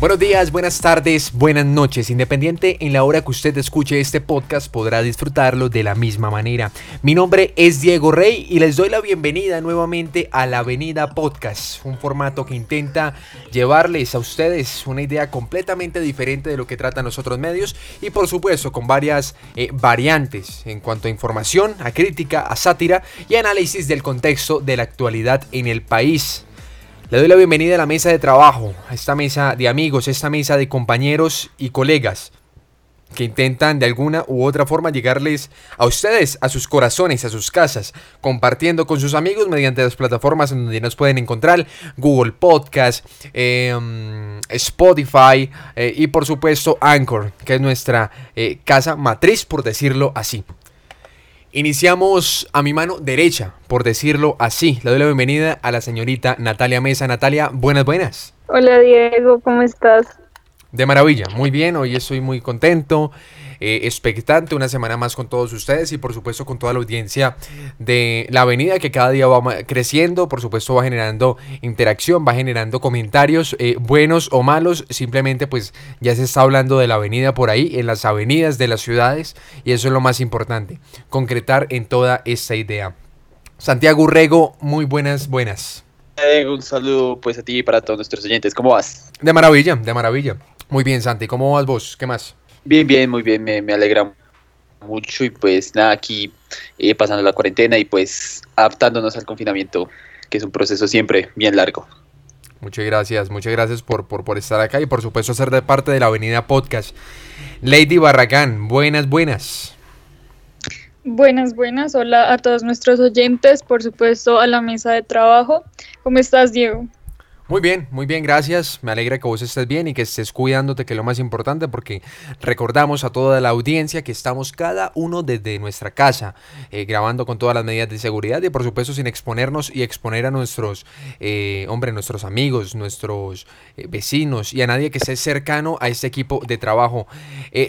Buenos días, buenas tardes, buenas noches. Independiente en la hora que usted escuche este podcast, podrá disfrutarlo de la misma manera. Mi nombre es Diego Rey y les doy la bienvenida nuevamente a la Avenida Podcast, un formato que intenta llevarles a ustedes una idea completamente diferente de lo que tratan los otros medios y por supuesto con varias eh, variantes en cuanto a información, a crítica, a sátira y análisis del contexto de la actualidad en el país. Le doy la bienvenida a la mesa de trabajo, a esta mesa de amigos, a esta mesa de compañeros y colegas que intentan de alguna u otra forma llegarles a ustedes, a sus corazones, a sus casas, compartiendo con sus amigos mediante las plataformas en donde nos pueden encontrar, Google Podcast, em, Spotify eh, y por supuesto Anchor, que es nuestra eh, casa matriz, por decirlo así. Iniciamos a mi mano derecha, por decirlo así. Le doy la bienvenida a la señorita Natalia Mesa. Natalia, buenas, buenas. Hola Diego, ¿cómo estás? De maravilla, muy bien, hoy estoy muy contento. Eh, expectante, una semana más con todos ustedes y por supuesto con toda la audiencia de la avenida que cada día va creciendo, por supuesto va generando interacción, va generando comentarios eh, buenos o malos, simplemente pues ya se está hablando de la avenida por ahí, en las avenidas de las ciudades y eso es lo más importante, concretar en toda esta idea. Santiago Urrego, muy buenas, buenas. Un saludo pues a ti y para todos nuestros oyentes. ¿Cómo vas? De maravilla, de maravilla. Muy bien, Santi. ¿Cómo vas vos? ¿Qué más? Bien, bien, muy bien, me, alegra mucho y pues nada, aquí eh, pasando la cuarentena y pues adaptándonos al confinamiento, que es un proceso siempre bien largo. Muchas gracias, muchas gracias por, por, por estar acá y por supuesto ser de parte de la Avenida Podcast. Lady Barragán, buenas, buenas. Buenas, buenas. Hola a todos nuestros oyentes, por supuesto a la mesa de trabajo. ¿Cómo estás, Diego? Muy bien, muy bien, gracias. Me alegra que vos estés bien y que estés cuidándote, que es lo más importante, porque recordamos a toda la audiencia que estamos cada uno desde nuestra casa, eh, grabando con todas las medidas de seguridad y por supuesto sin exponernos y exponer a nuestros, eh, hombre, nuestros amigos, nuestros eh, vecinos y a nadie que esté cercano a este equipo de trabajo.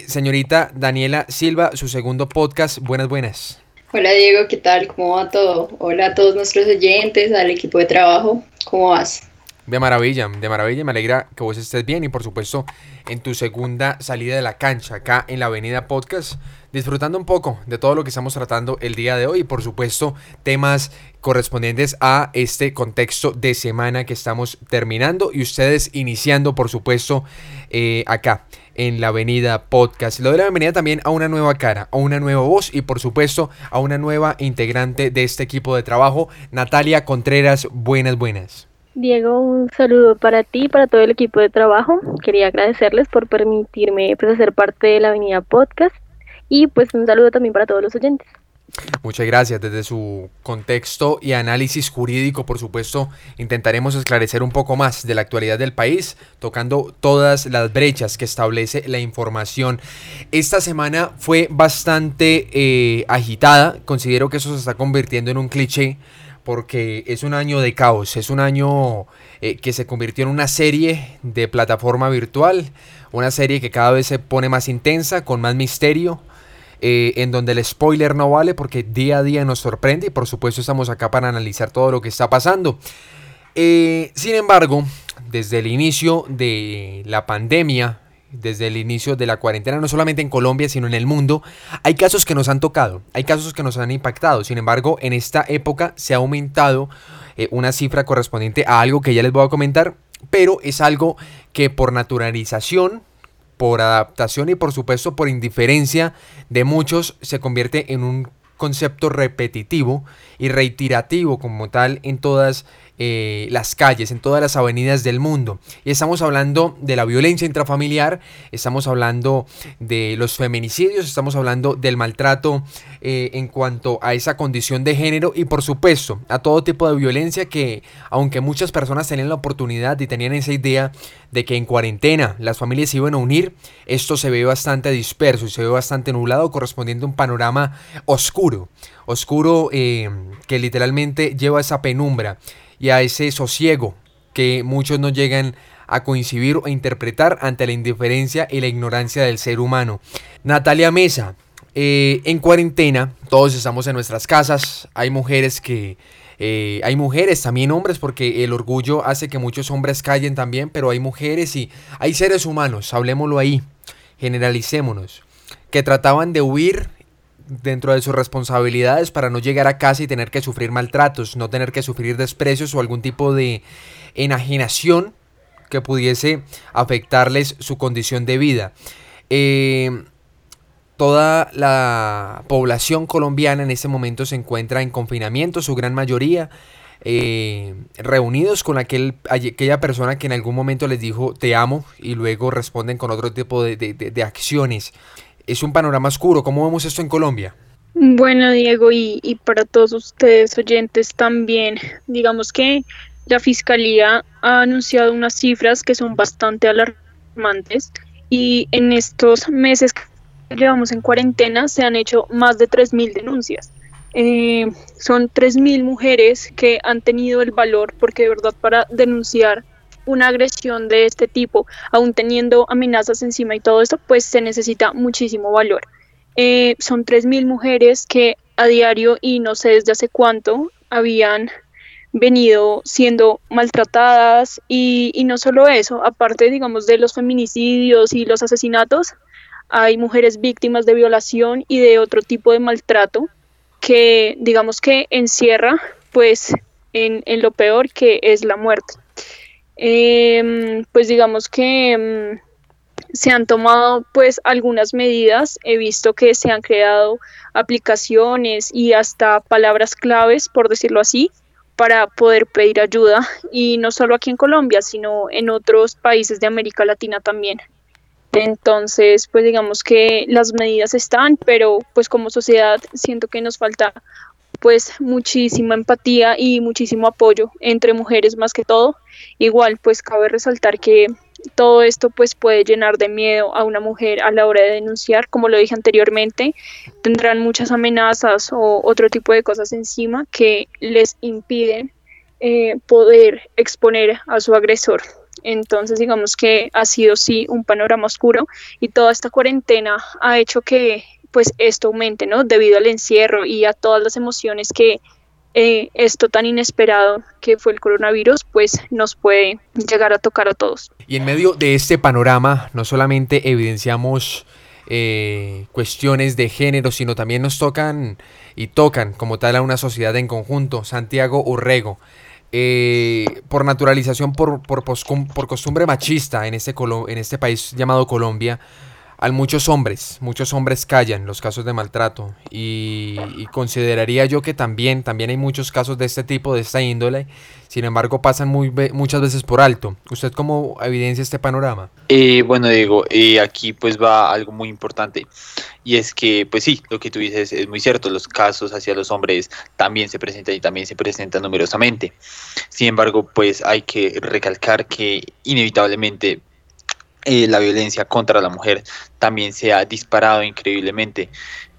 señorita Daniela Silva, su segundo podcast, buenas, buenas. Hola Diego, ¿qué tal? ¿Cómo va todo? Hola a todos nuestros oyentes, al equipo de trabajo, ¿cómo vas? De maravilla, de maravilla, me alegra que vos estés bien y por supuesto en tu segunda salida de la cancha acá en la Avenida Podcast, disfrutando un poco de todo lo que estamos tratando el día de hoy y por supuesto temas correspondientes a este contexto de semana que estamos terminando y ustedes iniciando por supuesto eh, acá en la Avenida Podcast. Le doy la bienvenida también a una nueva cara, a una nueva voz y por supuesto a una nueva integrante de este equipo de trabajo, Natalia Contreras. Buenas, buenas. Diego, un saludo para ti y para todo el equipo de trabajo. Quería agradecerles por permitirme pues, hacer parte de la Avenida Podcast y pues un saludo también para todos los oyentes. Muchas gracias. Desde su contexto y análisis jurídico, por supuesto, intentaremos esclarecer un poco más de la actualidad del país, tocando todas las brechas que establece la información. Esta semana fue bastante eh, agitada. Considero que eso se está convirtiendo en un cliché porque es un año de caos, es un año eh, que se convirtió en una serie de plataforma virtual, una serie que cada vez se pone más intensa, con más misterio, eh, en donde el spoiler no vale porque día a día nos sorprende y por supuesto estamos acá para analizar todo lo que está pasando. Eh, sin embargo, desde el inicio de la pandemia, desde el inicio de la cuarentena, no solamente en Colombia, sino en el mundo, hay casos que nos han tocado, hay casos que nos han impactado. Sin embargo, en esta época se ha aumentado eh, una cifra correspondiente a algo que ya les voy a comentar, pero es algo que por naturalización, por adaptación y por supuesto por indiferencia de muchos se convierte en un concepto repetitivo y reiterativo como tal en todas eh, las calles, en todas las avenidas del mundo. Y estamos hablando de la violencia intrafamiliar, estamos hablando de los feminicidios, estamos hablando del maltrato eh, en cuanto a esa condición de género y por supuesto a todo tipo de violencia que aunque muchas personas tenían la oportunidad y tenían esa idea de que en cuarentena las familias se iban a unir, esto se ve bastante disperso y se ve bastante nublado correspondiendo a un panorama oscuro, oscuro eh, que literalmente lleva esa penumbra y a ese sosiego que muchos no llegan a coincidir o interpretar ante la indiferencia y la ignorancia del ser humano. Natalia Mesa, eh, en cuarentena, todos estamos en nuestras casas, hay mujeres que Eh, hay mujeres, también hombres, porque el orgullo hace que muchos hombres callen también, pero hay mujeres y hay seres humanos, hablemoslo ahí, generalicémonos, que trataban de huir dentro de sus responsabilidades para no llegar a casa y tener que sufrir maltratos, no tener que sufrir desprecios o algún tipo de enajenación que pudiese afectarles su condición de vida. Eh, toda la población colombiana en este momento se encuentra en confinamiento, su gran mayoría. Eh, reunidos con aquel, aquella persona que en algún momento les dijo te amo y luego responden con otro tipo de, de acciones es un panorama oscuro. ¿Cómo vemos esto en Colombia? Bueno, Diego, y, para todos ustedes oyentes también, digamos que la Fiscalía ha anunciado unas cifras que son bastante alarmantes y en estos meses que llevamos en cuarentena se han hecho más de 3.000 denuncias. Eh, son 3.000 mujeres que han tenido el valor, porque de verdad para denunciar una agresión de este tipo, aún teniendo amenazas encima y todo esto, pues se necesita muchísimo valor. Eh, son 3.000 mujeres que a diario y no sé desde hace cuánto habían venido siendo maltratadas y, no solo eso, aparte digamos de los feminicidios y los asesinatos, hay mujeres víctimas de violación y de otro tipo de maltrato que digamos que encierra pues en lo peor que es la muerte. Eh, pues digamos que em, se han tomado pues algunas medidas, he visto que se han creado aplicaciones y hasta palabras claves, por decirlo así, para poder pedir ayuda y no solo aquí en Colombia, sino en otros países de América Latina también. Entonces, pues digamos que las medidas están, pero pues como sociedad siento que nos falta pues muchísima empatía y muchísimo apoyo entre mujeres más que todo. Igual pues cabe resaltar que todo esto pues puede llenar de miedo a una mujer a la hora de denunciar, como lo dije anteriormente, tendrán muchas amenazas o otro tipo de cosas encima que les impiden eh, poder exponer a su agresor. Entonces digamos que ha sido sí un panorama oscuro y toda esta cuarentena ha hecho que pues esto aumente, ¿no? Debido al encierro y a todas las emociones que eh, esto tan inesperado que fue el coronavirus, pues nos puede llegar a tocar a todos. Y en medio de este panorama, no solamente evidenciamos eh, cuestiones de género, sino también nos tocan y tocan como tal a una sociedad en conjunto. Santiago Urrego, eh, por naturalización, por, por, por, costumbre machista en este, en este país llamado Colombia, a muchos hombres, muchos hombres callan los casos de maltrato y, consideraría yo que también, también hay muchos casos de este tipo, de esta índole, sin embargo pasan muy, muchas veces por alto. ¿Usted cómo evidencia este panorama? Eh, bueno, Diego, eh, aquí pues va algo muy importante y es que pues sí, lo que tú dices es muy cierto, los casos hacia los hombres también se presentan y también se presentan numerosamente. Sin embargo, pues hay que recalcar que inevitablemente eh, la violencia contra la mujer también se ha disparado increíblemente.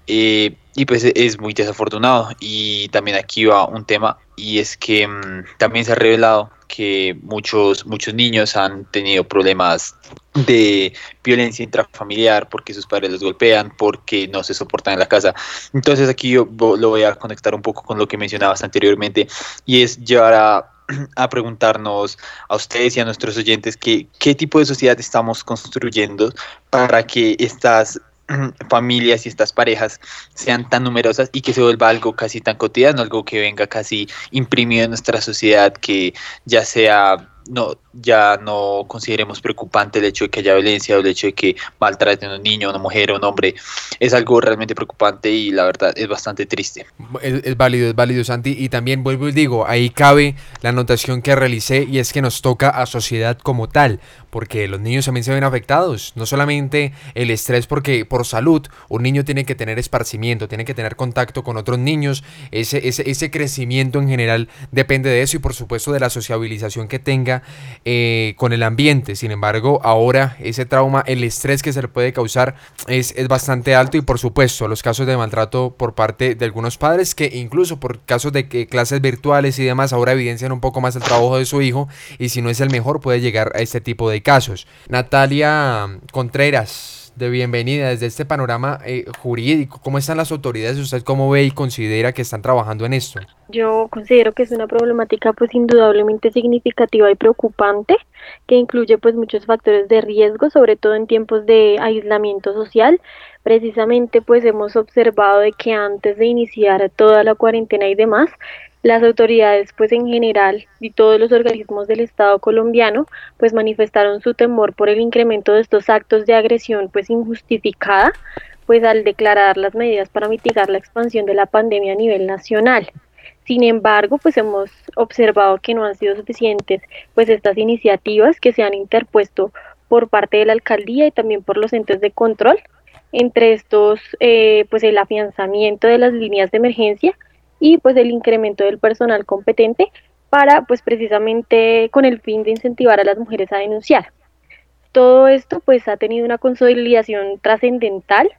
Eh, y pues es muy desafortunado. Y también aquí va un tema, y es que mm, también se ha revelado que muchos, muchos niños han tenido problemas de violencia intrafamiliar porque sus padres los golpean, porque no se soportan en la casa. Entonces aquí yo lo voy a conectar un poco con lo que mencionabas anteriormente, y es llevar a a preguntarnos a ustedes y a nuestros oyentes que, qué tipo de sociedad estamos construyendo para que estas familias y estas parejas sean tan numerosas y que se vuelva algo casi tan cotidiano, algo que venga casi imprimido en nuestra sociedad, que ya sea no ya no consideremos preocupante el hecho de que haya violencia o el hecho de que maltraten a un niño, a una mujer o un hombre. Es algo realmente preocupante y la verdad es bastante triste. Es, válido, es válido, Santi. Y también vuelvo y digo, ahí cabe la anotación que realicé y es que nos toca a sociedad como tal, porque los niños también se ven afectados. No solamente el estrés, porque por salud un niño tiene que tener esparcimiento, tiene que tener contacto con otros niños. Ese, ese, ese crecimiento en general depende de eso y por supuesto de la sociabilización que tenga eh, con el ambiente. Sin embargo, ahora ese trauma, el estrés que se le puede causar es, es bastante alto y por supuesto los casos de maltrato por parte de algunos padres que incluso por casos de que clases virtuales y demás ahora evidencian un poco más el trabajo de su hijo y si no es el mejor puede llegar a este tipo de casos. Natalia Contreras de bienvenida desde este panorama eh, jurídico. ¿Cómo están las autoridades? ¿Usted cómo ve y considera que están trabajando en esto? Yo considero que es una problemática pues indudablemente significativa y preocupante que incluye pues muchos factores de riesgo, sobre todo en tiempos de aislamiento social. Precisamente pues hemos observado de que antes de iniciar toda la cuarentena y demás, las autoridades, pues en general, y todos los organismos del Estado colombiano, pues manifestaron su temor por el incremento de estos actos de agresión, pues injustificada, pues al declarar las medidas para mitigar la expansión de la pandemia a nivel nacional. Sin embargo, pues hemos observado que no han sido suficientes, pues estas iniciativas que se han interpuesto por parte de la alcaldía y también por los entes de control, entre estos, eh, pues el afianzamiento de las líneas de emergencia y pues el incremento del personal competente para pues precisamente con el fin de incentivar a las mujeres a denunciar. Todo esto pues ha tenido una consolidación trascendental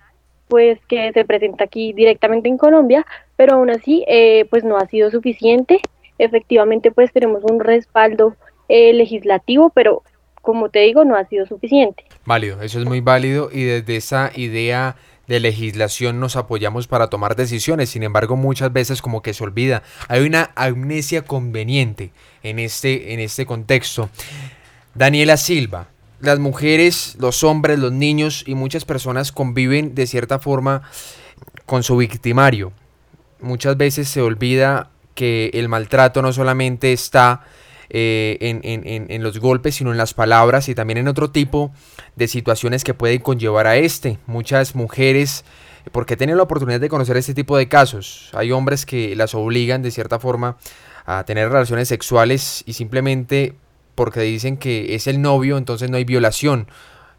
pues que se presenta aquí directamente en Colombia, pero aún así eh, pues no ha sido suficiente. Efectivamente pues tenemos un respaldo eh, legislativo, pero como te digo no ha sido suficiente. Válido, eso es muy válido y desde esa idea de legislación nos apoyamos para tomar decisiones, sin embargo muchas veces como que se olvida, hay una amnesia conveniente en este, en este contexto. Daniela Silva, las mujeres, los hombres, los niños y muchas personas conviven de cierta forma con su victimario. Muchas veces se olvida que el maltrato no solamente está eh, en, los golpes, sino en las palabras y también en otro tipo de situaciones que pueden conllevar a este. Muchas mujeres, porque tienen la oportunidad de conocer este tipo de casos, hay hombres que las obligan de cierta forma a tener relaciones sexuales y simplemente porque dicen que es el novio, entonces no hay violación.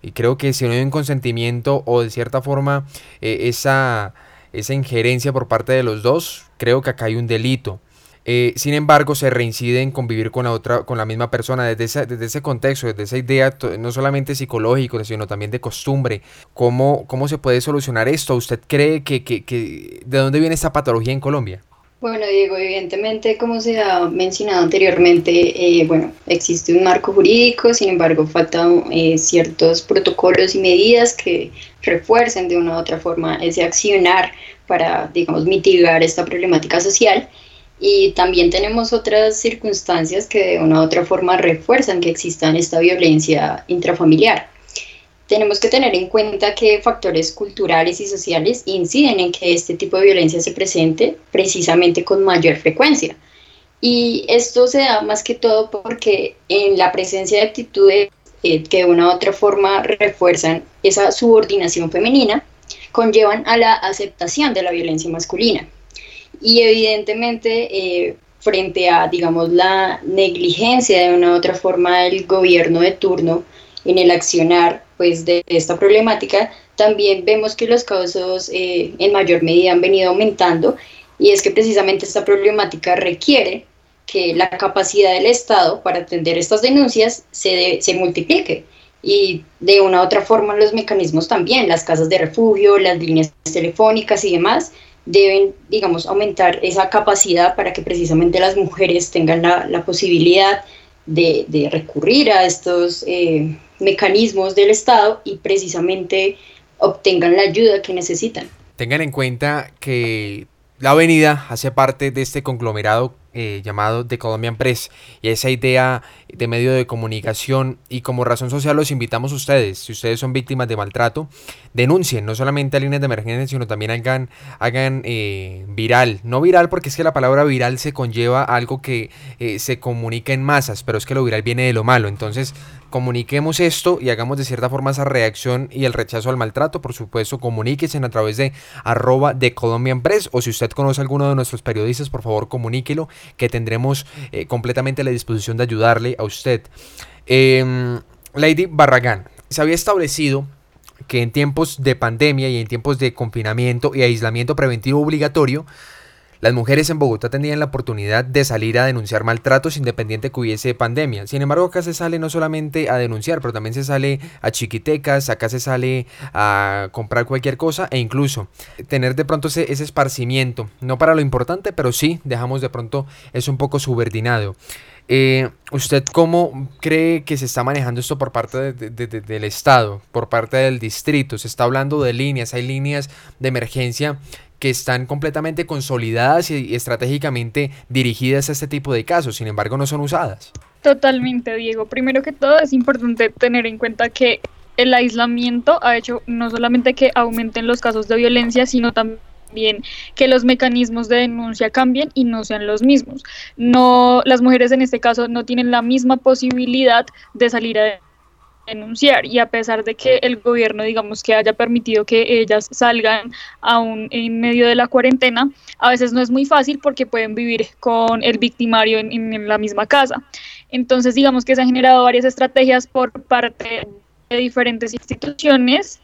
Y creo que si no hay un consentimiento o de cierta forma eh, esa, esa injerencia por parte de los dos, creo que acá hay un delito. Eh, sin embargo, se reincide en convivir con la otra, con la misma persona desde ese, desde ese contexto, desde esa idea, no solamente psicológico, sino también de costumbre. ¿Cómo, cómo se puede solucionar esto? ¿Usted cree que, que, que de dónde viene esta patología en Colombia? Bueno, Diego, evidentemente, como se ha mencionado anteriormente, eh, bueno, existe un marco jurídico, sin embargo, faltan eh, ciertos protocolos y medidas que refuercen de una u otra forma ese accionar para, digamos, mitigar esta problemática social. Y también tenemos otras circunstancias que de una u otra forma refuerzan que exista esta violencia intrafamiliar. Tenemos que tener en cuenta que factores culturales y sociales inciden en que este tipo de violencia se presente precisamente con mayor frecuencia. Y esto se da más que todo porque en la presencia de actitudes eh, que de una u otra forma refuerzan esa subordinación femenina, conllevan a la aceptación de la violencia masculina y evidentemente eh, frente a, digamos, la negligencia de una u otra forma del gobierno de turno en el accionar pues, de esta problemática, también vemos que los casos eh, en mayor medida han venido aumentando. Y es que precisamente esta problemática requiere que la capacidad del Estado para atender estas denuncias se, se multiplique. Y de una u otra forma los mecanismos también, las casas de refugio, las líneas telefónicas y demás, deben, digamos, aumentar esa capacidad para que precisamente las mujeres tengan la, posibilidad de, recurrir a estos eh, mecanismos del Estado y precisamente obtengan la ayuda que necesitan. Tengan en cuenta que la avenida hace parte de este conglomerado eh, llamado The Colombian Press. Y esa idea de medio de comunicación y como razón social los invitamos a ustedes, si ustedes son víctimas de maltrato, denuncien, no solamente a líneas de emergencia, sino también hagan, hagan eh, viral, no viral porque es que la palabra viral se conlleva algo que eh, se comunica en masas, pero es que lo viral viene de lo malo, entonces comuniquemos esto y hagamos de cierta forma esa reacción y el rechazo al maltrato. Por supuesto, comuníquese a través de arroba de Colombian Press o si usted conoce a alguno de nuestros periodistas, por favor comuníquelo, que tendremos eh, completamente la disposición de ayudarle a usted. Em, Lady Barragán, se había establecido que en tiempos de pandemia y en tiempos de confinamiento y aislamiento preventivo obligatorio, las mujeres en Bogotá tenían la oportunidad de salir a denunciar maltratos independiente que hubiese pandemia. Sin embargo, acá se sale no solamente a denunciar, pero también se sale a chiquitecas, acá se sale a comprar cualquier cosa e incluso tener de pronto ese, esparcimiento. No para lo importante, pero sí dejamos de pronto es un poco subordinado. Eh, ¿Usted cómo cree que se está manejando esto por parte del Estado, por parte del distrito? Se está hablando de líneas, hay líneas de emergencia que están completamente consolidadas y estratégicamente dirigidas a este tipo de casos, sin embargo no son usadas. Totalmente, Diego. Primero que todo es importante tener en cuenta que el aislamiento ha hecho no solamente que aumenten los casos de violencia, sino también que los mecanismos de denuncia cambien y no sean los mismos. No, las mujeres en este caso no tienen la misma posibilidad de salir a denunciar y a pesar de que el gobierno digamos que haya permitido que ellas salgan aún en medio de la cuarentena, a veces no es muy fácil porque pueden vivir con el victimario en, en la misma casa. Entonces digamos que se han generado varias estrategias por parte de diferentes instituciones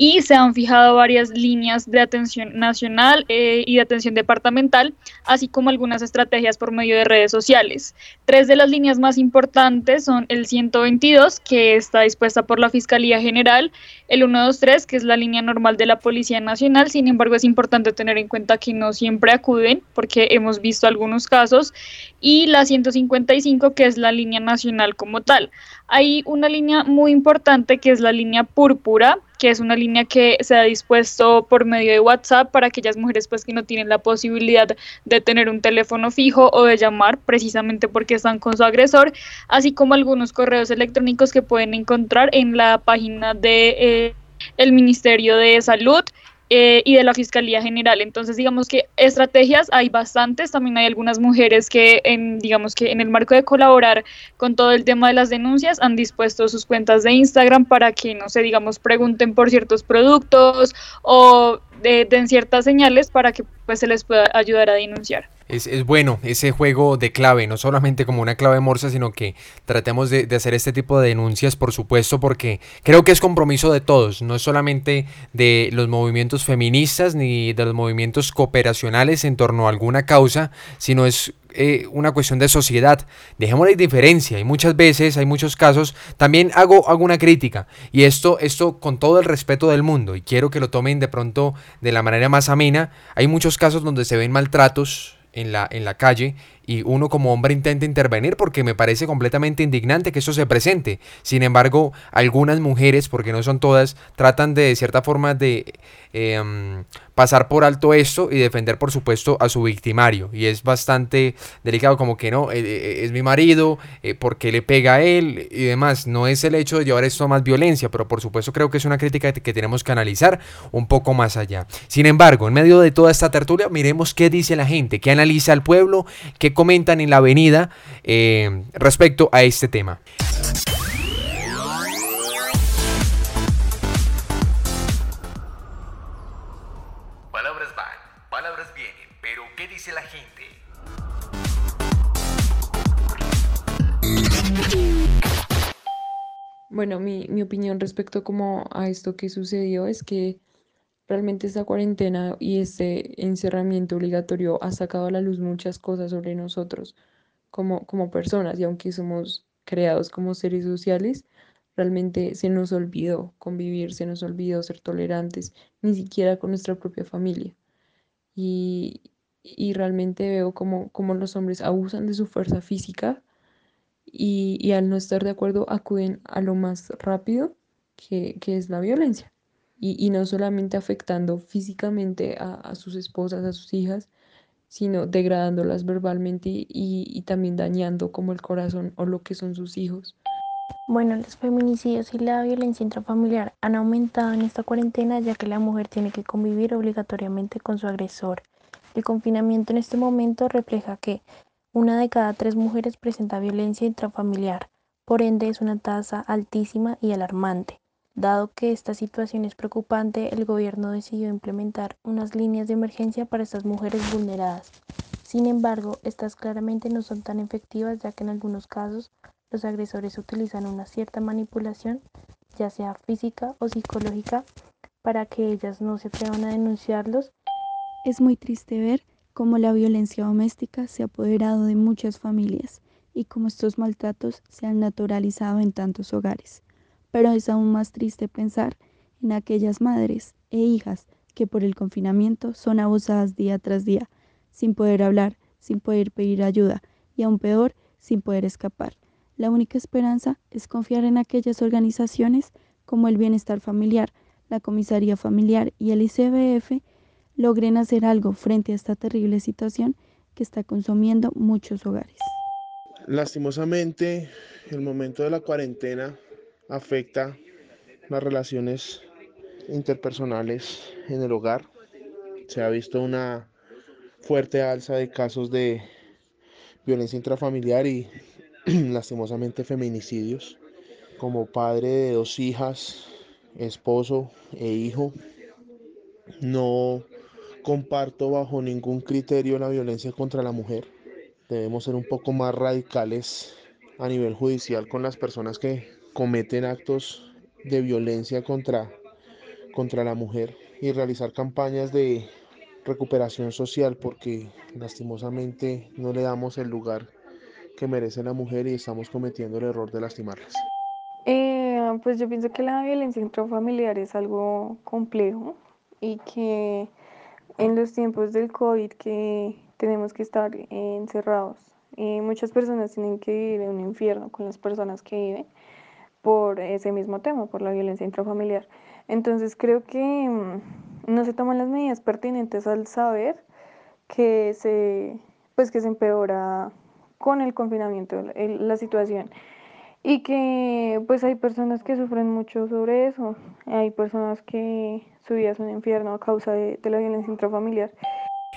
y se han fijado varias líneas de atención nacional eh, y de atención departamental, así como algunas estrategias por medio de redes sociales. Tres de las líneas más importantes son el 122, que está dispuesta por la Fiscalía General, el 123, que es la línea normal de la Policía Nacional, sin embargo es importante tener en cuenta que no siempre acuden, porque hemos visto algunos casos, y la 155, que es la línea nacional como tal. Hay una línea muy importante que es la línea púrpura, que es una línea que se ha dispuesto por medio de WhatsApp para aquellas mujeres pues que no tienen la posibilidad de tener un teléfono fijo o de llamar precisamente porque están con su agresor, así como algunos correos electrónicos que pueden encontrar en la página de eh, el Ministerio de Salud eh, y de la Fiscalía General. Entonces, digamos que estrategias hay bastantes, también hay algunas mujeres que, en, digamos que en el marco de colaborar con todo el tema de las denuncias, han dispuesto sus cuentas de Instagram para que, no sé, digamos, pregunten por ciertos productos o den ciertas señales para que pues se les pueda ayudar a denunciar es, es, bueno ese juego de clave, no solamente como una clave morsa, sino que tratemos de, de, hacer este tipo de denuncias, por supuesto, porque creo que es compromiso de todos, no es solamente de los movimientos feministas ni de los movimientos cooperacionales en torno a alguna causa, sino es eh, una cuestión de sociedad. Dejémosle diferencia y muchas veces, hay muchos casos, también hago, hago una crítica y esto, esto con todo el respeto del mundo y quiero que lo tomen de pronto de la manera más amena. Hay muchos casos donde se ven maltratos en la, en la calle y uno como hombre intenta intervenir porque me parece completamente indignante que eso se presente. Sin embargo, algunas mujeres, porque no son todas, tratan de, de cierta forma de em, pasar por alto esto y defender, por supuesto, a su victimario. Y es bastante delicado, como que no, eh, eh, es mi marido, eh, porque le pega a él y demás. No es el hecho de llevar esto a más violencia, pero por supuesto creo que es una crítica que tenemos que analizar un poco más allá. Sin embargo, en medio de toda esta tertulia, miremos qué dice la gente, qué analiza el pueblo, qué comentan en la avenida eh, respecto a este tema. Palabras van, palabras vienen, pero ¿qué dice la gente? Bueno, mi, mi opinión respecto como a esto que sucedió es que Realmente esta cuarentena y este encerramiento obligatorio ha sacado a la luz muchas cosas sobre nosotros como, como personas y aunque somos creados como seres sociales, realmente se nos olvidó convivir, se nos olvidó ser tolerantes, ni siquiera con nuestra propia familia. Y, y realmente veo como, como los hombres abusan de su fuerza física y, al no estar de acuerdo acuden a lo más rápido que, que es la violencia y, no solamente afectando físicamente a, sus esposas, a sus hijas, sino degradándolas verbalmente y, y, también dañando como el corazón o lo que son sus hijos. Bueno, los feminicidios y la violencia intrafamiliar han aumentado en esta cuarentena ya que la mujer tiene que convivir obligatoriamente con su agresor. El confinamiento en este momento refleja que una de cada tres mujeres presenta violencia intrafamiliar, por ende es una tasa altísima y alarmante. Dado que esta situación es preocupante, el gobierno decidió implementar unas líneas de emergencia para estas mujeres vulneradas. Sin embargo, estas claramente no son tan efectivas ya que en algunos casos los agresores utilizan una cierta manipulación, ya sea física o psicológica, para que ellas no se atrevan a denunciarlos. Es muy triste ver cómo la violencia doméstica se ha apoderado de muchas familias y cómo estos maltratos se han naturalizado en tantos hogares pero es aún más triste pensar en aquellas madres e hijas que por el confinamiento son abusadas día tras día, sin poder hablar, sin poder pedir ayuda, y aún peor, sin poder escapar. La única esperanza es confiar en aquellas organizaciones como el Bienestar Familiar, la Comisaría Familiar y el ICBF logren hacer algo frente a esta terrible situación que está consumiendo muchos hogares. Lastimosamente, el momento de la cuarentena afecta las relaciones interpersonales en el hogar. Se ha visto una fuerte alza de casos de violencia intrafamiliar y lastimosamente feminicidios. Como padre de dos hijas, esposo e hijo, no comparto bajo ningún criterio la violencia contra la mujer. Debemos ser un poco más radicales a nivel judicial con las personas que cometen actos de violencia contra, contra la mujer y realizar campañas de recuperación social porque lastimosamente no le damos el lugar que merece la mujer y estamos cometiendo el error de lastimarlas. Eh, pues yo pienso que la violencia intrafamiliar es algo complejo y que en los tiempos del COVID que tenemos que estar encerrados, eh, muchas personas tienen que vivir en un infierno con las personas que viven por ese mismo tema, por la violencia intrafamiliar. Entonces creo que mm, no se toman las medidas pertinentes al saber que se, pues que se empeora con el confinamiento la situación y que pues hay personas que sufren mucho sobre eso, hay personas que su vida es un infierno a causa de, de la violencia intrafamiliar.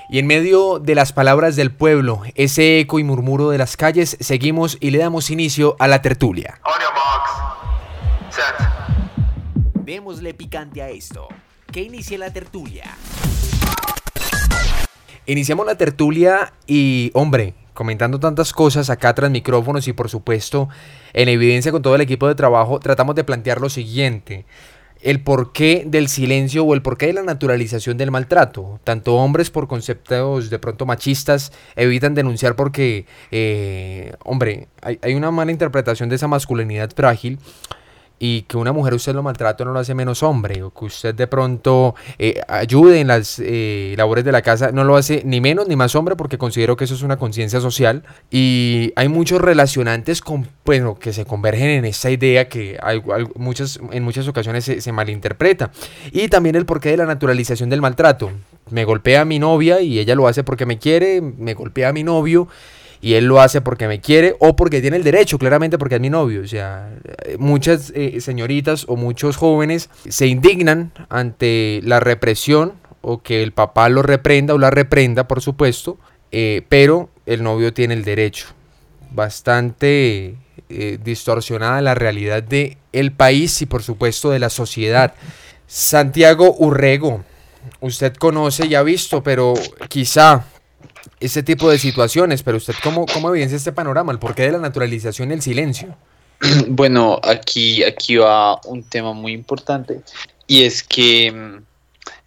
Y en medio de las palabras del pueblo, ese eco y murmuro de las calles, seguimos y le damos inicio a la tertulia. Démosle picante a esto. Que inicie la tertulia. Iniciamos la tertulia y, hombre, comentando tantas cosas acá tras micrófonos y por supuesto en evidencia con todo el equipo de trabajo, tratamos de plantear lo siguiente el porqué del silencio o el porqué de la naturalización del maltrato. Tanto hombres por conceptos de pronto machistas evitan denunciar porque, eh, hombre, hay, una mala interpretación de esa masculinidad frágil y que una mujer usted lo maltrata no lo hace menos hombre, o que usted de pronto eh, ayude en las eh, labores de la casa no lo hace ni menos ni más hombre porque considero que eso es una conciencia social y hay muchos relacionantes con, bueno, que se convergen en esa idea que hay, muchas, en muchas ocasiones se, se malinterpreta y también el porqué de la naturalización del maltrato. Me golpea a mi novia y ella lo hace porque me quiere, me golpea a mi novio y él lo hace porque me quiere o porque tiene el derecho, claramente porque es mi novio. O sea, muchas eh, señoritas o muchos jóvenes se indignan ante la represión o que el papá lo reprenda o la reprenda, por supuesto, eh, pero el novio tiene el derecho. Bastante eh, distorsionada la realidad del el país y por supuesto de la sociedad. Santiago Urrego, usted conoce y ha visto, pero quizá ese tipo de situaciones, pero usted cómo, cómo evidencia este panorama, el porqué de la naturalización y el silencio. Bueno, aquí, aquí va un tema muy importante y es que,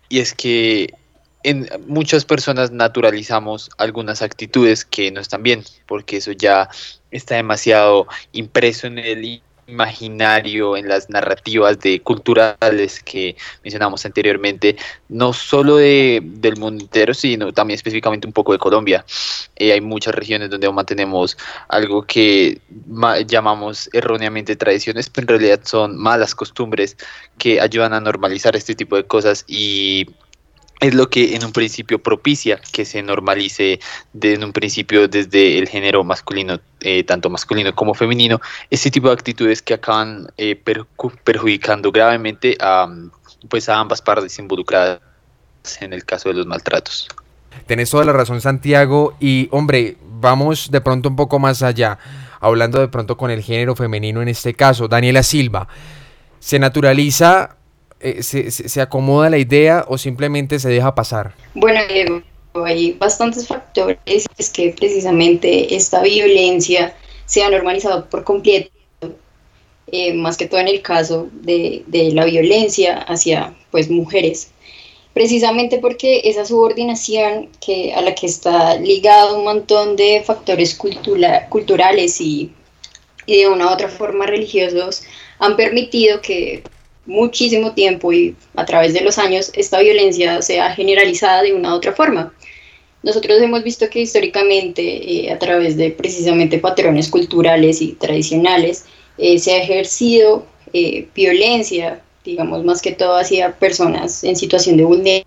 y es que en muchas personas naturalizamos algunas actitudes que no están bien, porque eso ya está demasiado impreso en el imaginario, en las narrativas de culturales que mencionamos anteriormente, no solo de, del mundo entero, sino también específicamente un poco de Colombia. Eh, hay muchas regiones donde aún mantenemos algo que llamamos erróneamente tradiciones, pero en realidad son malas costumbres que ayudan a normalizar este tipo de cosas y es lo que en un principio propicia que se normalice de, en un principio desde el género masculino, eh, tanto masculino como femenino, ese tipo de actitudes que acaban eh, perjudicando gravemente a, pues a ambas partes involucradas en el caso de los maltratos. Tenés toda la razón, Santiago. Y hombre, vamos de pronto un poco más allá, hablando de pronto con el género femenino en este caso. Daniela Silva, ¿se naturaliza eh, se, se, acomoda la idea o simplemente se deja pasar? Bueno, Diego, hay bastantes factores es que precisamente esta violencia se ha normalizado por completo, eh, más que todo en el caso de, de, la violencia hacia pues mujeres, precisamente porque esa subordinación que, a la que está ligado un montón de factores cultura, culturales y, y de una u otra forma religiosos han permitido que muchísimo tiempo y a través de los años esta violencia sea generalizada de una u otra forma. nosotros hemos visto que históricamente, eh, a través de precisamente patrones culturales y tradicionales, eh, se ha ejercido eh, violencia, digamos, más que todo hacia personas en situación de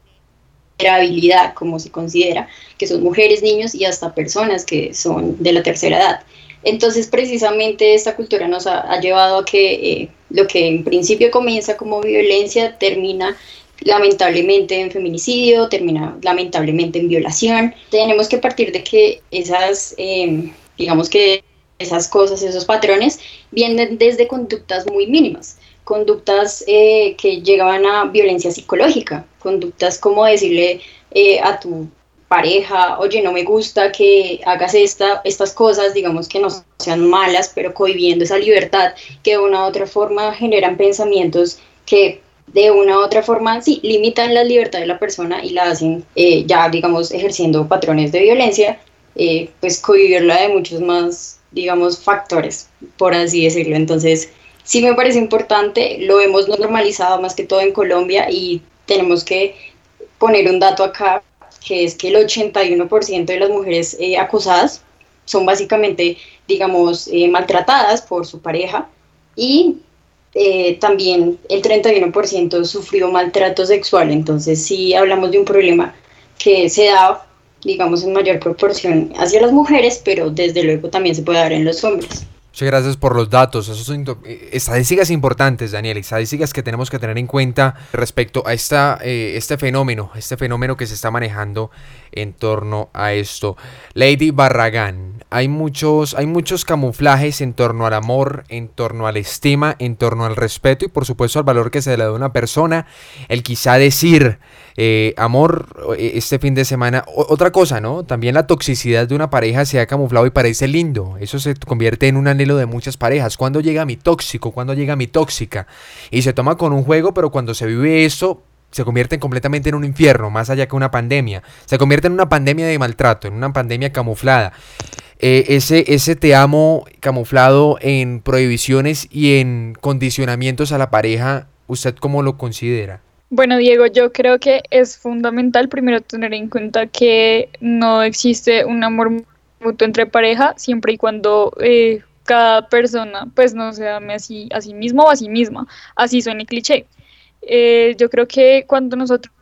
vulnerabilidad, como se considera, que son mujeres, niños y hasta personas que son de la tercera edad. Entonces, precisamente esta cultura nos ha, llevado a que lo que en principio comienza como violencia termina lamentablemente en feminicidio, termina lamentablemente en violación. Tenemos que partir de que esas, em, digamos que esas cosas, esos patrones, vienen desde conductas muy mínimas, conductas eh, que llegaban a violencia psicológica, conductas como decirle eh, a tu pareja, oye, no me gusta que hagas esta, estas cosas, digamos que no sean malas, pero cohibiendo esa libertad, que de una u otra forma generan pensamientos que de una u otra forma, sí, limitan la libertad de la persona y la hacen eh, ya, digamos, ejerciendo patrones de violencia, eh, pues cohibirla de muchos más, digamos, factores, por así decirlo. Entonces, sí me parece importante, lo hemos normalizado más que todo en Colombia y tenemos que poner un dato acá, que es que el 81% de las mujeres eh, acusadas son básicamente, digamos, maltratadas por su pareja y eh, también el 31% sufrió maltrato sexual. Entonces sí hablamos de un problema que se da, digamos, en mayor proporción hacia las mujeres, pero desde luego también se puede dar en los hombres. Muchas gracias por los datos. Esos son eh, estadísticas importantes, Daniel. Estadísticas que tenemos que tener en cuenta respecto a esta, eh, este fenómeno, este fenómeno que se está manejando en torno a esto. Lady Barragán, hay muchos, hay muchos camuflajes en torno al amor, en torno a la estima, en torno al respeto y por supuesto al valor que se le da a una persona. El quizá decir eh, amor este fin de semana. otra cosa, ¿no? También la toxicidad de una pareja se ha camuflado y parece lindo. Eso se convierte en un anhelo de muchas parejas. ¿Cuándo llega mi tóxico? ¿Cuándo llega mi tóxica? Y se toma con un juego, pero cuando se vive eso, se convierte completamente en un infierno, más allá que una pandemia. Se convierte en una pandemia de maltrato, en una pandemia camuflada. Eh, ese, ese te amo camuflado en prohibiciones y en condicionamientos a la pareja, ¿usted cómo lo considera? Bueno, Diego, yo creo que es fundamental primero tener en cuenta que no existe un amor mutuo entre pareja siempre y cuando eh, cada persona pues no se ame así a sí mismo o a sí misma, así suena cliché. Eh, yo creo que cuando nosotros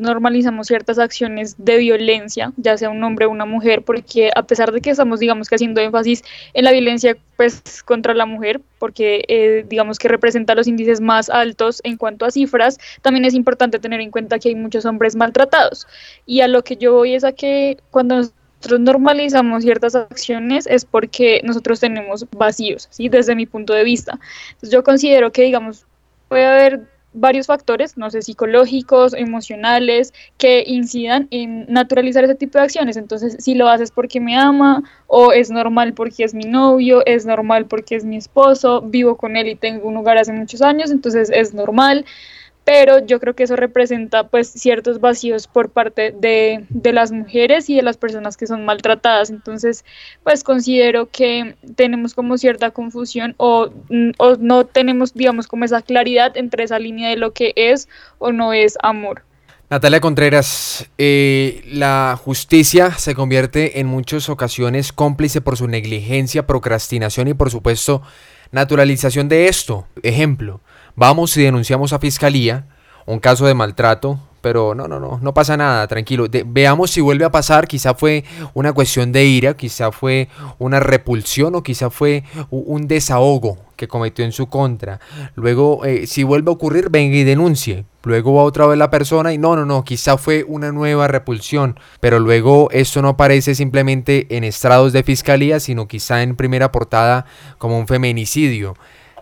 normalizamos ciertas acciones de violencia, ya sea un hombre o una mujer, porque a pesar de que estamos, digamos haciendo énfasis en la violencia pues contra la mujer, porque eh, digamos que representa los índices más altos en cuanto a cifras, también es importante tener en cuenta que hay muchos hombres maltratados. Y a lo que yo voy es a que cuando nosotros normalizamos ciertas acciones es porque nosotros tenemos vacíos, ¿sí? Desde mi punto de vista. Entonces yo considero que, digamos, puede haber varios factores, no sé, psicológicos, emocionales, que incidan en naturalizar ese tipo de acciones. Entonces, si lo haces porque me ama, o es normal porque es mi novio, es normal porque es mi esposo, vivo con él y tengo un hogar hace muchos años, entonces es normal pero yo creo que eso representa pues ciertos vacíos por parte de, las mujeres y de las personas que son maltratadas. Entonces, pues considero que tenemos como cierta confusión o, o no tenemos, digamos, como esa claridad entre esa línea de lo que es o no es amor. Natalia Contreras, eh, la justicia se convierte en muchas ocasiones cómplice por su negligencia, procrastinación y por supuesto naturalización de esto. Ejemplo, Vamos y denunciamos a fiscalía un caso de maltrato, pero no, no, no, no pasa nada, tranquilo. veamos si vuelve a pasar, quizá fue una cuestión de ira, quizá fue una repulsión o quizá fue un desahogo que cometió en su contra. Luego, eh, si vuelve a ocurrir, venga y denuncie. Luego va otra vez la persona y no, no, no, quizá fue una nueva repulsión, pero luego esto no aparece simplemente en estrados de fiscalía, sino quizá en primera portada como un feminicidio.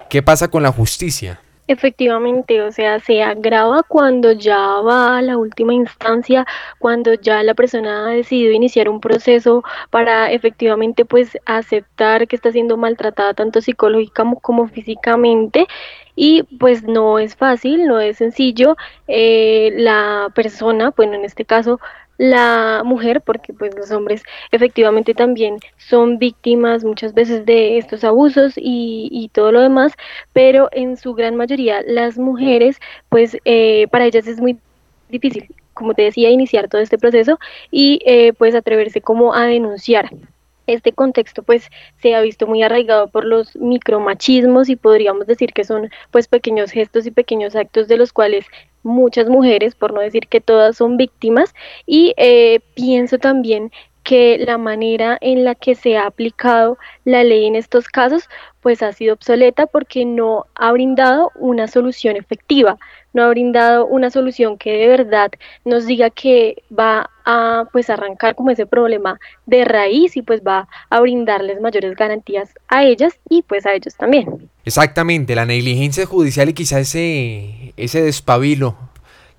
¿Qué pasa con la justicia? Efectivamente, o sea, se agrava cuando ya va a la última instancia, cuando ya la persona ha decidido iniciar un proceso para efectivamente pues aceptar que está siendo maltratada tanto psicológica como, físicamente y pues no es fácil, no es sencillo. Eh, la persona, bueno, en este caso la mujer, porque pues los hombres efectivamente también son víctimas muchas veces de estos abusos y, todo lo demás, pero en su gran mayoría las mujeres, pues eh, para ellas es muy difícil como te decía, iniciar todo este proceso y pues atreverse como a denunciar este contexto pues se ha visto muy arraigado por los micromachismos y podríamos decir que son pues pequeños gestos y pequeños actos de los cuales muchas mujeres, por no decir que todas son víctimas, y eh, pienso también que la manera en la que se ha aplicado la ley en estos casos pues ha sido obsoleta porque no ha brindado una solución efectiva, no ha brindado una solución que de verdad nos diga que va a pues arrancar como ese problema de raíz y pues va a brindarles mayores garantías a ellas y pues a ellos también. Exactamente, la negligencia judicial y quizá ese, ese despabilo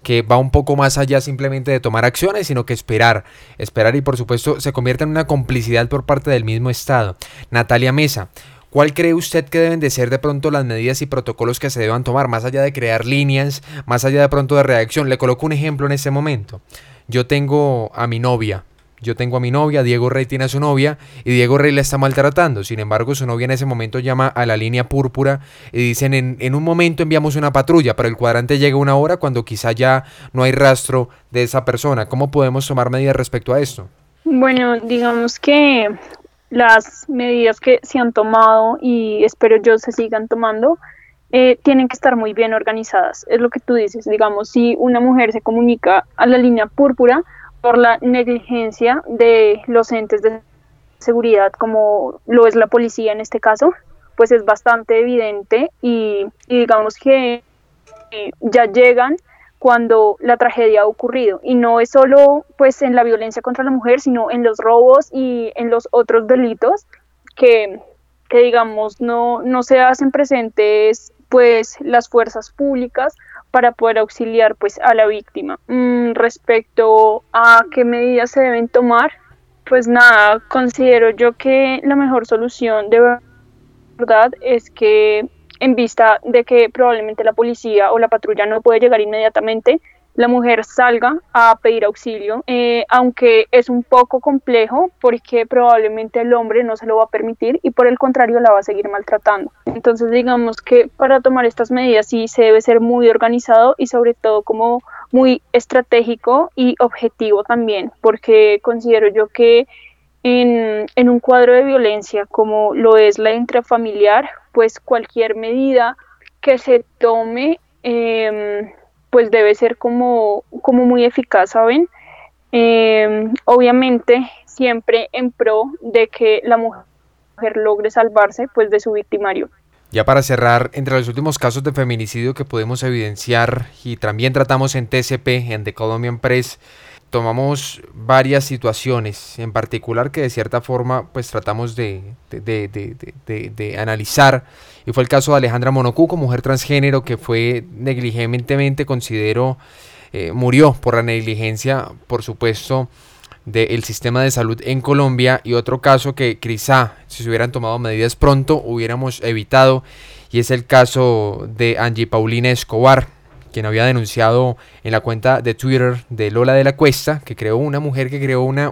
que va un poco más allá simplemente de tomar acciones, sino que esperar, esperar y por supuesto se convierte en una complicidad por parte del mismo Estado. Natalia Mesa, ¿Cuál cree usted que deben de ser de pronto las medidas y protocolos que se deban tomar, más allá de crear líneas, más allá de pronto de reacción? Le coloco un ejemplo en este momento. Yo tengo a mi novia, yo tengo a mi novia, Diego Rey tiene a su novia y Diego Rey la está maltratando. Sin embargo, su novia en ese momento llama a la línea púrpura y dicen en, en, un momento enviamos una patrulla, pero el cuadrante llega una hora cuando quizá ya no hay rastro de esa persona. ¿Cómo podemos tomar medidas respecto a esto? Bueno, digamos que las medidas que se han tomado y espero yo se sigan tomando, eh, tienen que estar muy bien organizadas. Es lo que tú dices, digamos, si una mujer se comunica a la línea púrpura por la negligencia de los entes de seguridad, como lo es la policía en este caso, pues es bastante evidente y, y digamos que eh, ya llegan cuando la tragedia ha ocurrido. Y no es solo pues en la violencia contra la mujer, sino en los robos y en los otros delitos que, que digamos no, no se hacen presentes pues las fuerzas públicas para poder auxiliar pues a la víctima. Mm, respecto a qué medidas se deben tomar, pues nada, considero yo que la mejor solución de verdad es que en vista de que probablemente la policía o la patrulla no puede llegar inmediatamente, la mujer salga a pedir auxilio, eh, aunque es un poco complejo porque probablemente el hombre no se lo va a permitir y por el contrario la va a seguir maltratando. Entonces digamos que para tomar estas medidas sí se debe ser muy organizado y sobre todo como muy estratégico y objetivo también, porque considero yo que en, en un cuadro de violencia como lo es la intrafamiliar, pues cualquier medida que se tome, em, pues debe ser como, como muy eficaz, ¿saben? Em, obviamente siempre en pro de que la mujer logre salvarse pues de su victimario. Ya para cerrar, entre los últimos casos de feminicidio que podemos evidenciar y también tratamos en TCP, en The Colombian Press, tomamos varias situaciones en particular que de cierta forma pues tratamos de, de, analizar. Y fue el caso de Alejandra Monocuco, mujer transgénero que fue negligentemente considero eh, murió por la negligencia por supuesto del sistema de salud en Colombia. Y otro caso que quizá si se hubieran tomado medidas pronto hubiéramos evitado y es el caso de Angie Paulina Escobar quien había denunciado en la cuenta de Twitter de Lola de la Cuesta, que creó una mujer que creó una,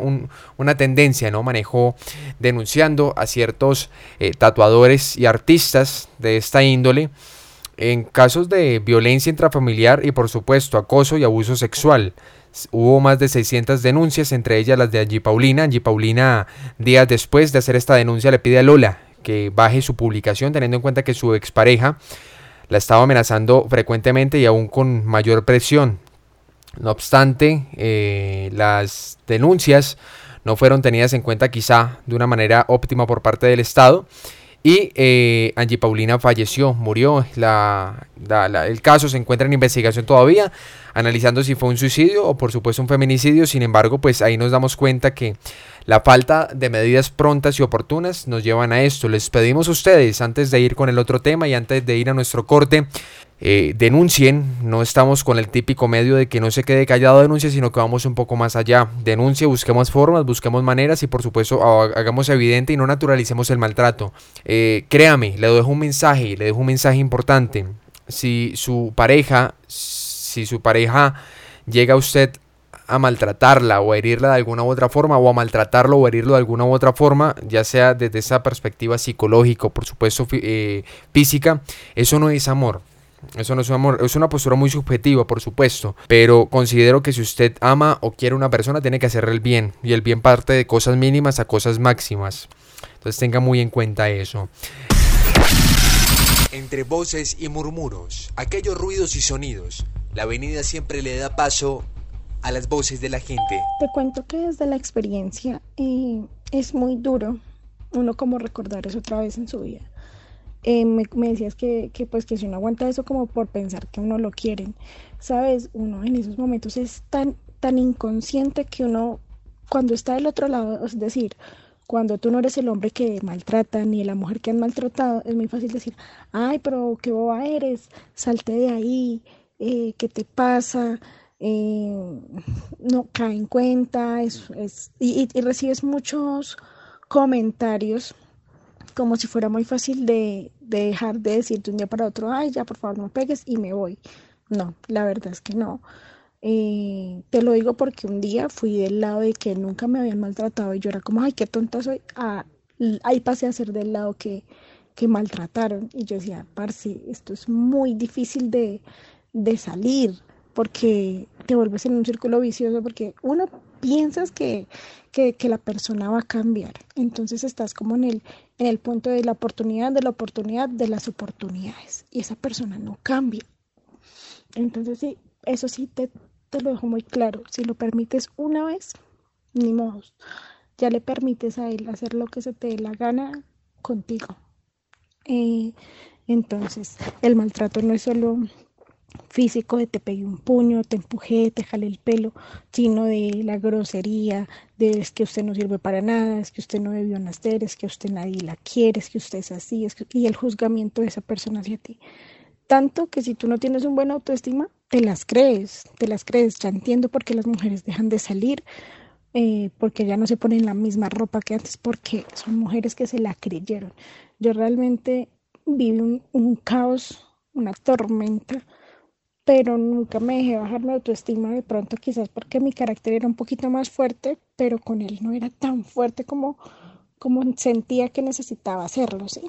una tendencia, ¿no? Manejó denunciando a ciertos eh, tatuadores y artistas de esta índole en casos de violencia intrafamiliar y por supuesto acoso y abuso sexual. Hubo más de 600 denuncias, entre ellas las de Angie Paulina. Angie Paulina, días después de hacer esta denuncia, le pide a Lola que baje su publicación, teniendo en cuenta que su expareja la estaba amenazando frecuentemente y aún con mayor presión. No obstante, eh, las denuncias no fueron tenidas en cuenta quizá de una manera óptima por parte del Estado y eh, Angie Paulina falleció, murió. La, el caso se encuentra en investigación todavía, analizando si fue un suicidio o por supuesto un feminicidio. Sin embargo, pues ahí nos damos cuenta que la falta de medidas prontas y oportunas nos llevan a esto. Les pedimos a ustedes, antes de ir con el otro tema y antes de ir a nuestro corte, eh, denuncien, no estamos con el típico medio de que no se quede callado denuncia, sino que vamos un poco más allá. Denuncie, busquemos formas, busquemos maneras y por supuesto hagamos evidente y no naturalicemos el maltrato. Eh, créame, le dejo un mensaje, le dejo un mensaje importante. Si su pareja, si su pareja llega a usted a maltratarla o a herirla de alguna u otra forma o a maltratarlo o herirlo de alguna u otra forma, ya sea desde esa perspectiva psicológica o por supuesto eh, física, eso no es amor. Eso no es amor, es una postura muy subjetiva, por supuesto, pero considero que si usted ama o quiere una persona, tiene que hacerle el bien, y el bien parte de cosas mínimas a cosas máximas. Entonces tenga muy en cuenta eso. Entre voces y murmuros, aquellos ruidos y sonidos, la avenida siempre le da paso a las voces de la gente. Te cuento que desde la experiencia eh, es muy duro uno como recordar eso otra vez en su vida. Eh, me, decías que, pues que si uno aguanta eso como por pensar que uno lo quieren, sabes, uno en esos momentos es tan, tan inconsciente que uno cuando está del otro lado, es decir, cuando tú no eres el hombre que maltrata ni la mujer que han maltratado, es muy fácil decir, ay, pero qué boba eres, salte de ahí, eh, ¿qué te pasa? Eh, no cae en cuenta, es, es, y, y recibes muchos comentarios como si fuera muy fácil de, dejar de decirte un día para otro, ay, ya por favor no pegues y me voy. No, la verdad es que no. Eh, te lo digo porque un día fui del lado de que nunca me habían maltratado y yo era como, ay, qué tonta soy. Ah, ahí pasé a ser del lado que, que maltrataron y yo decía, parce, esto es muy difícil de, de salir porque te vuelves en un círculo vicioso porque uno piensas que, que, la persona va a cambiar. Entonces estás como en el, en el punto de la oportunidad, de la oportunidad, de las oportunidades. Y esa persona no cambia. Entonces sí, eso sí te, te lo dejo muy claro. Si lo permites una vez, ni modo. Ya le permites a él hacer lo que se te dé la gana contigo. Eh, entonces, el maltrato no es solo físico de te pegué un puño, te empujé, te jalé el pelo, sino de la grosería, de es que usted no sirve para nada, es que usted no debió nacer, es que usted nadie la quiere, es que usted es así, y el juzgamiento de esa persona hacia ti. Tanto que si tú no tienes un buen autoestima, te las crees, te las crees. Ya entiendo por qué las mujeres dejan de salir, eh, porque ya no se ponen la misma ropa que antes, porque son mujeres que se la creyeron. Yo realmente viví un, un caos, una tormenta pero nunca me dejé bajar mi autoestima de pronto quizás porque mi carácter era un poquito más fuerte, pero con él no era tan fuerte como, como sentía que necesitaba hacerlo, ¿sí?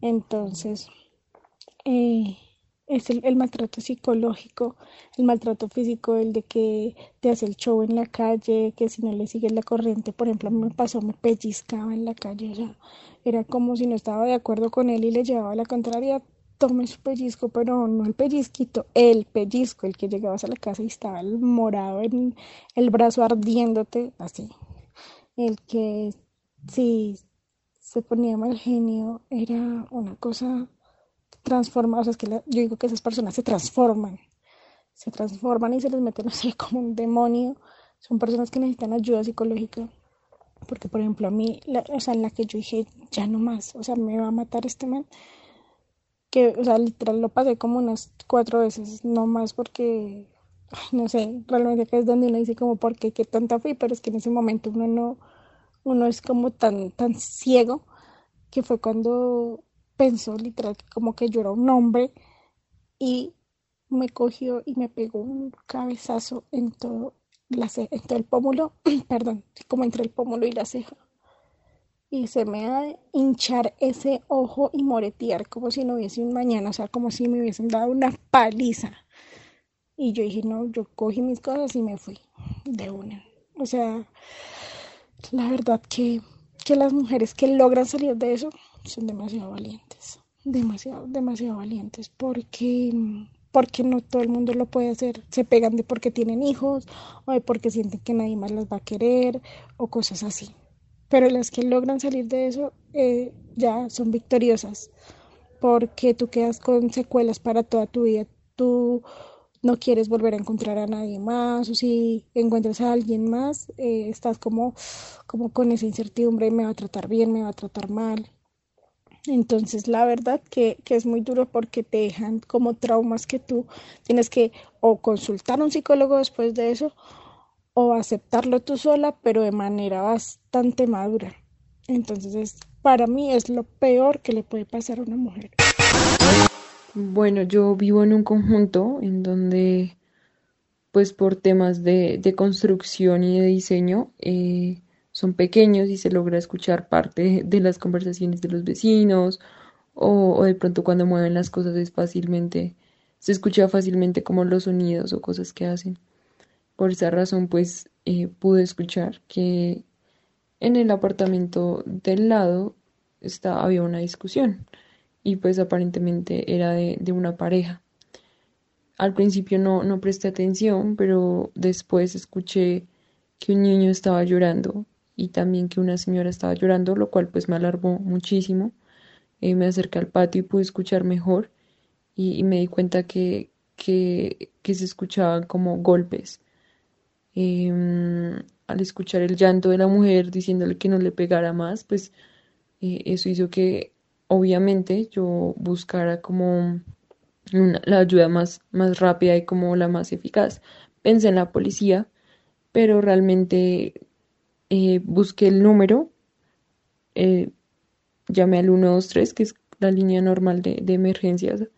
Entonces, eh, es el, maltrato psicológico, el maltrato físico, el de que te hace el show en la calle, que si no le sigues la corriente, por ejemplo, a mí me pasó, me pellizcaba en la calle, era como si no estaba de acuerdo con él y le llevaba la contraria, tomé su pellizco, pero no el pellizquito, el pellizco, el que llegabas a la casa y estaba el morado en el brazo ardiéndote, así. El que si se ponía mal genio era una cosa transformada, o sea, es que yo digo que esas personas se transforman, se transforman y se les mete, no sé, como un demonio. Son personas que necesitan ayuda psicológica. Porque, por ejemplo, a mí, o sea, en la que yo dije, ya no más, o sea, me va a matar este man que, o sea, literal lo pasé como unas cuatro veces, no más porque, no sé, realmente que es donde uno dice como, ¿por qué? ¿Qué tonta fui? Pero es que en ese momento uno no, uno es como tan, tan ciego que fue cuando pensó literal como que yo era un hombre y me cogió y me pegó un cabezazo en todo, la en todo el pómulo, perdón, como entre el pómulo y la ceja y se me ha de hinchar ese ojo y moretear como si no hubiese un mañana, o sea, como si me hubiesen dado una paliza. Y yo dije, no, yo cogí mis cosas y me fui de una. O sea, la verdad que, que las mujeres que logran salir de eso son demasiado valientes, demasiado, demasiado valientes, porque porque no todo el mundo lo puede hacer. Se pegan de porque tienen hijos o de porque sienten que nadie más las va a querer o cosas así pero las que logran salir de eso eh, ya son victoriosas, porque tú quedas con secuelas para toda tu vida. Tú no quieres volver a encontrar a nadie más, o si encuentras a alguien más, eh, estás como, como con esa incertidumbre, me va a tratar bien, me va a tratar mal. Entonces, la verdad que, que, es muy duro porque te dejan como traumas que tú tienes que o consultar a un psicólogo después de eso o aceptarlo tú sola, pero de manera bastante madura. Entonces, para mí es lo peor que le puede pasar a una mujer. Bueno, yo vivo en un conjunto en donde, pues por temas de, construcción y de diseño, eh, son pequeños y se logra escuchar parte de las conversaciones de los vecinos o, de pronto cuando mueven las cosas es fácilmente, se escucha fácilmente como los sonidos o cosas que hacen. Por esa razón, pues eh, pude escuchar que en el apartamento del lado está, había una discusión y pues aparentemente era de, de una pareja. Al principio no, no presté atención, pero después escuché que un niño estaba llorando y también que una señora estaba llorando, lo cual pues me alarmó muchísimo. Eh, me acerqué al patio y pude escuchar mejor y, me di cuenta que, que, se escuchaban como golpes. Em, al escuchar el llanto de la mujer diciéndole que no le pegara más, pues eh, eso hizo que obviamente yo buscara como la ayuda más, más rápida y como la más eficaz. Pensé en la policía, pero realmente eh, busqué el número, eh, llamé al 123, que es la línea normal de, emergencias,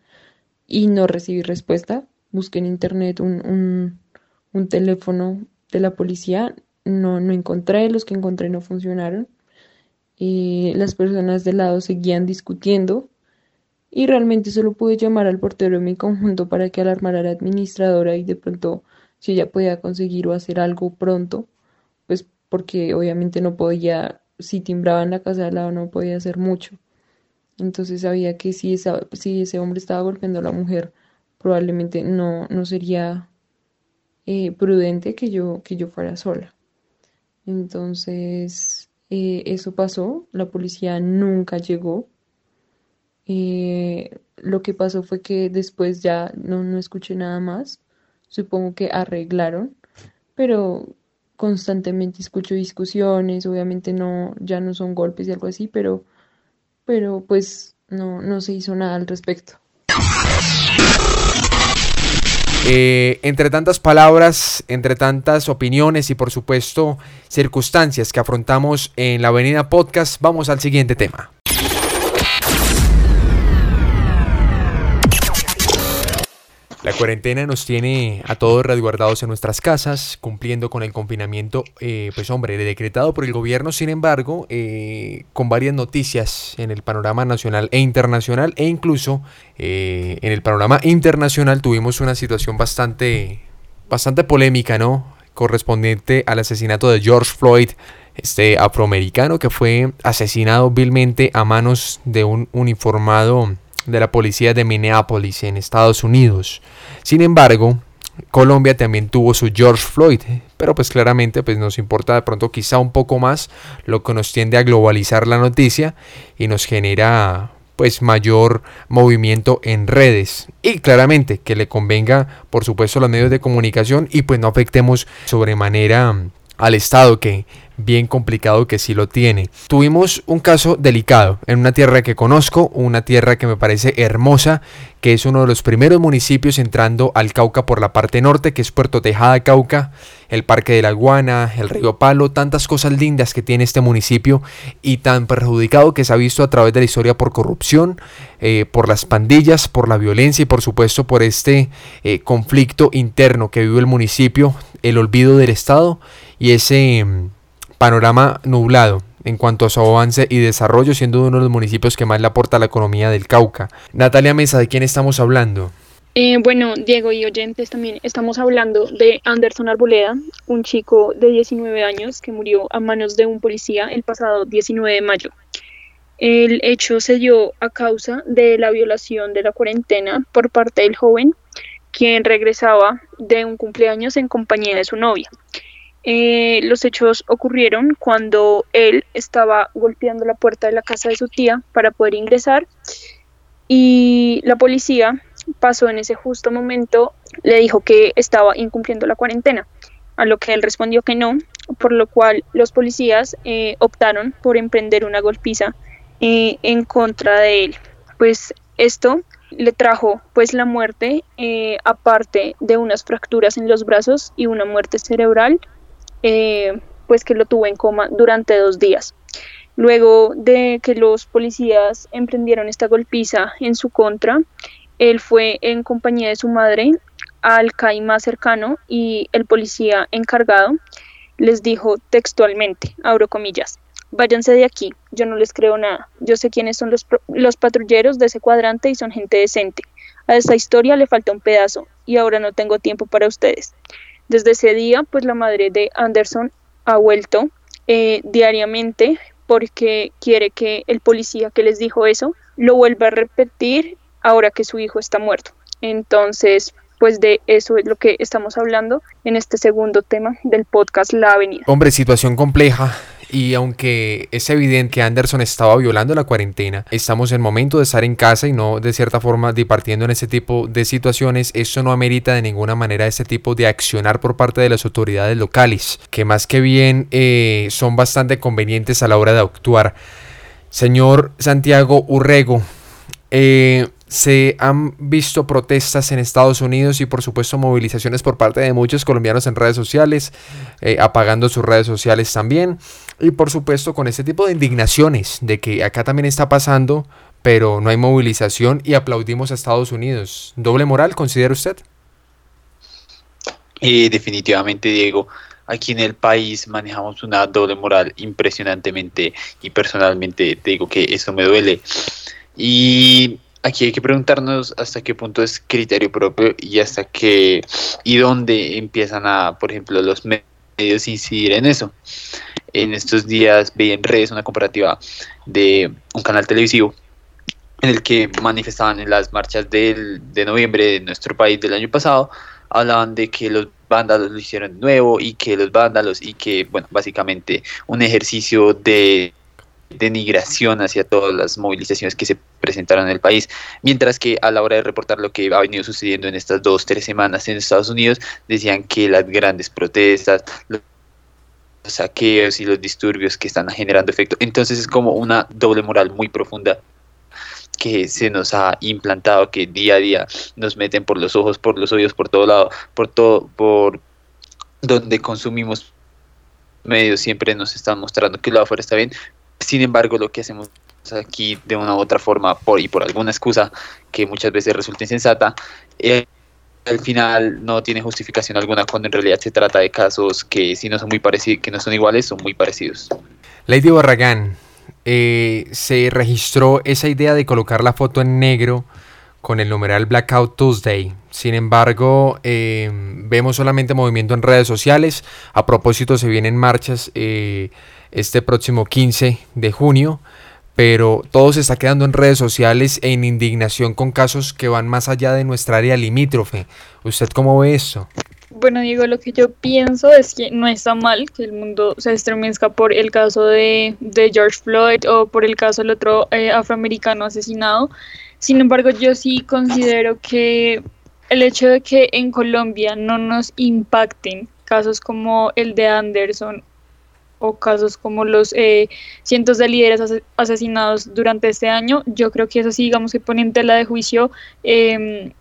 y no recibí respuesta. Busqué en internet un, un, teléfono de la policía, no, no encontré, los que encontré no funcionaron. y las personas de lado seguían discutiendo y realmente solo pude llamar al portero de mi conjunto para que alarmara a la administradora y de pronto si ella podía conseguir o hacer algo pronto, pues porque obviamente no podía, si timbraba en la casa de lado no podía hacer mucho. Entonces sabía que si, esa, si ese hombre estaba golpeando a la mujer, probablemente no, no sería eh, prudente que yo, que yo fuera sola. Entonces, eh, eso pasó, la policía nunca llegó. Eh, lo que pasó fue que después ya no, no escuché nada más. Supongo que arreglaron, pero constantemente escucho discusiones, obviamente no, ya no son golpes y algo así, pero, pero pues no, no se hizo nada al respecto. Eh, entre tantas palabras, entre tantas opiniones y por supuesto circunstancias que afrontamos en la Avenida Podcast, vamos al siguiente tema. La cuarentena nos tiene a todos resguardados en nuestras casas, cumpliendo con el confinamiento, eh, pues hombre, decretado por el gobierno, sin embargo, eh, con varias noticias en el panorama nacional e internacional, e incluso eh, en el panorama internacional tuvimos una situación bastante, bastante polémica, ¿no? Correspondiente al asesinato de George Floyd, este afroamericano que fue asesinado vilmente a manos de un uniformado de la policía de Minneapolis en Estados Unidos. Sin embargo, Colombia también tuvo su George Floyd, pero pues claramente pues nos importa de pronto quizá un poco más lo que nos tiende a globalizar la noticia y nos genera pues mayor movimiento en redes y claramente que le convenga por supuesto a los medios de comunicación y pues no afectemos sobremanera al Estado que bien complicado que sí lo tiene. Tuvimos un caso delicado en una tierra que conozco, una tierra que me parece hermosa, que es uno de los primeros municipios entrando al Cauca por la parte norte, que es Puerto Tejada, Cauca, el Parque de la Guana, el Río Palo, tantas cosas lindas que tiene este municipio y tan perjudicado que se ha visto a través de la historia por corrupción, eh, por las pandillas, por la violencia y por supuesto por este eh, conflicto interno que vive el municipio, el olvido del Estado y ese mm, panorama nublado en cuanto a su avance y desarrollo, siendo uno de los municipios que más le aporta a la economía del Cauca. Natalia Mesa, ¿de quién estamos hablando? Eh, bueno, Diego y oyentes también estamos hablando de Anderson Arboleda, un chico de 19 años que murió a manos de un policía el pasado 19 de mayo. El hecho se dio a causa de la violación de la cuarentena por parte del joven, quien regresaba de un cumpleaños en compañía de su novia. Eh, los hechos ocurrieron cuando él estaba golpeando la puerta de la casa de su tía para poder ingresar y la policía pasó en ese justo momento, le dijo que estaba incumpliendo la cuarentena, a lo que él respondió que no, por lo cual los policías eh, optaron por emprender una golpiza eh, en contra de él. Pues esto le trajo pues la muerte, aparte de unas fracturas en los brazos y una muerte cerebral, eh, pues que lo tuvo en coma durante dos días. Luego de que los policías emprendieron esta golpiza en su contra, él fue en compañía de su madre al CAI más cercano y el policía encargado les dijo textualmente, abro comillas, váyanse de aquí, yo no les creo nada, yo sé quiénes son los, los patrulleros de ese cuadrante y son gente decente. A esta historia le falta un pedazo y ahora no tengo tiempo para ustedes. Desde ese día, pues la madre de Anderson ha vuelto eh, diariamente porque quiere que el policía que les dijo eso lo vuelva a repetir ahora que su hijo está muerto. Entonces, pues de eso es lo que estamos hablando en este segundo tema del podcast La Avenida. Hombre, situación compleja. Y aunque es evidente que Anderson estaba violando la cuarentena, estamos en momento de estar en casa y no de cierta forma departiendo en este tipo de situaciones. Eso no amerita de ninguna manera este tipo de accionar por parte de las autoridades locales, que más que bien eh, son bastante convenientes a la hora de actuar. Señor Santiago Urrego, eh, se han visto protestas en Estados Unidos y por supuesto movilizaciones por parte de muchos colombianos en redes sociales, eh, apagando sus redes sociales también. Y por supuesto con este tipo de indignaciones de que acá también está pasando, pero no hay movilización y aplaudimos a Estados Unidos. ¿Doble moral considera usted? Eh, definitivamente, Diego. Aquí en el país manejamos una doble moral impresionantemente y personalmente te digo que eso me duele. Y aquí hay que preguntarnos hasta qué punto es criterio propio y hasta qué y dónde empiezan a, por ejemplo, los medios incidir en eso. En estos días vi en redes una comparativa de un canal televisivo en el que manifestaban en las marchas del, de noviembre de nuestro país del año pasado, hablaban de que los vándalos lo hicieron nuevo y que los vándalos y que, bueno, básicamente un ejercicio de denigración hacia todas las movilizaciones que se presentaron en el país, mientras que a la hora de reportar lo que ha venido sucediendo en estas dos, tres semanas en Estados Unidos, decían que las grandes protestas, los saqueos y los disturbios que están generando efecto. Entonces es como una doble moral muy profunda que se nos ha implantado, que día a día nos meten por los ojos, por los oídos, por todo lado, por todo, por donde consumimos medios siempre nos están mostrando que lo afuera está bien, sin embargo, lo que hacemos aquí de una u otra forma y por alguna excusa que muchas veces resulta insensata, eh, al final no tiene justificación alguna cuando en realidad se trata de casos que si no son muy parecidos, que no son iguales, son muy parecidos. Lady Barragán, eh, se registró esa idea de colocar la foto en negro con el numeral Blackout Tuesday. Sin embargo, eh, vemos solamente movimiento en redes sociales. A propósito, se vienen marchas este próximo 15 de junio, pero todo se está quedando en redes sociales en indignación con casos que van más allá de nuestra área limítrofe. ¿Usted cómo ve eso? Bueno, Diego, lo que yo pienso es que no está mal que el mundo se estremezca por el caso de, George Floyd o por el caso del otro eh, afroamericano asesinado. Sin embargo, yo sí considero que el hecho de que en Colombia no nos impacten casos como el de Anderson o casos como los eh, cientos de líderes asesinados durante este año, yo creo que eso sí, digamos que pone en tela de juicio, em,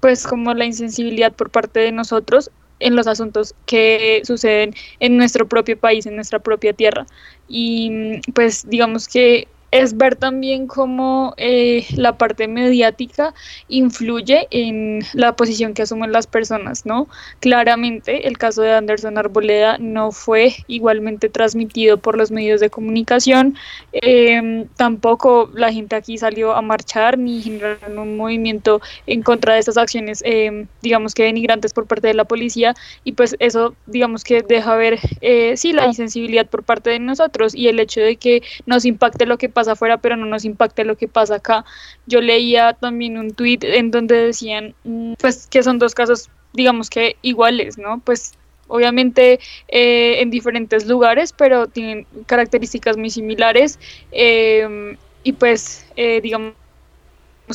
pues como la insensibilidad por parte de nosotros en los asuntos que suceden en nuestro propio país, en nuestra propia tierra. Y pues digamos que es ver también cómo eh, la parte mediática influye en la posición que asumen las personas, ¿no? Claramente el caso de Anderson Arboleda no fue igualmente transmitido por los medios de comunicación, em, tampoco la gente aquí salió a marchar ni generaron un movimiento en contra de estas acciones, em, digamos que denigrantes por parte de la policía y pues eso, digamos que deja ver, eh, sí, la insensibilidad por parte de nosotros y el hecho de que nos impacte lo que pasa afuera, pero no nos impacta lo que pasa acá. Yo leía también un tweet en donde decían, mm, pues, que son dos casos, digamos que iguales, ¿no? Pues obviamente eh, en diferentes lugares, pero tienen características muy similares. Em, y pues, eh, digamos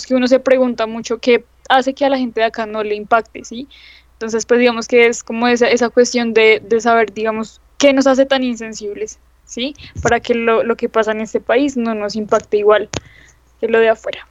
que uno se pregunta mucho qué hace que a la gente de acá no le impacte, ¿sí? Entonces, pues digamos que es como esa, esa cuestión de, de saber, digamos, qué nos hace tan insensibles. ¿Sí? Para que lo, lo que pasa en este país no nos impacte igual que lo de afuera.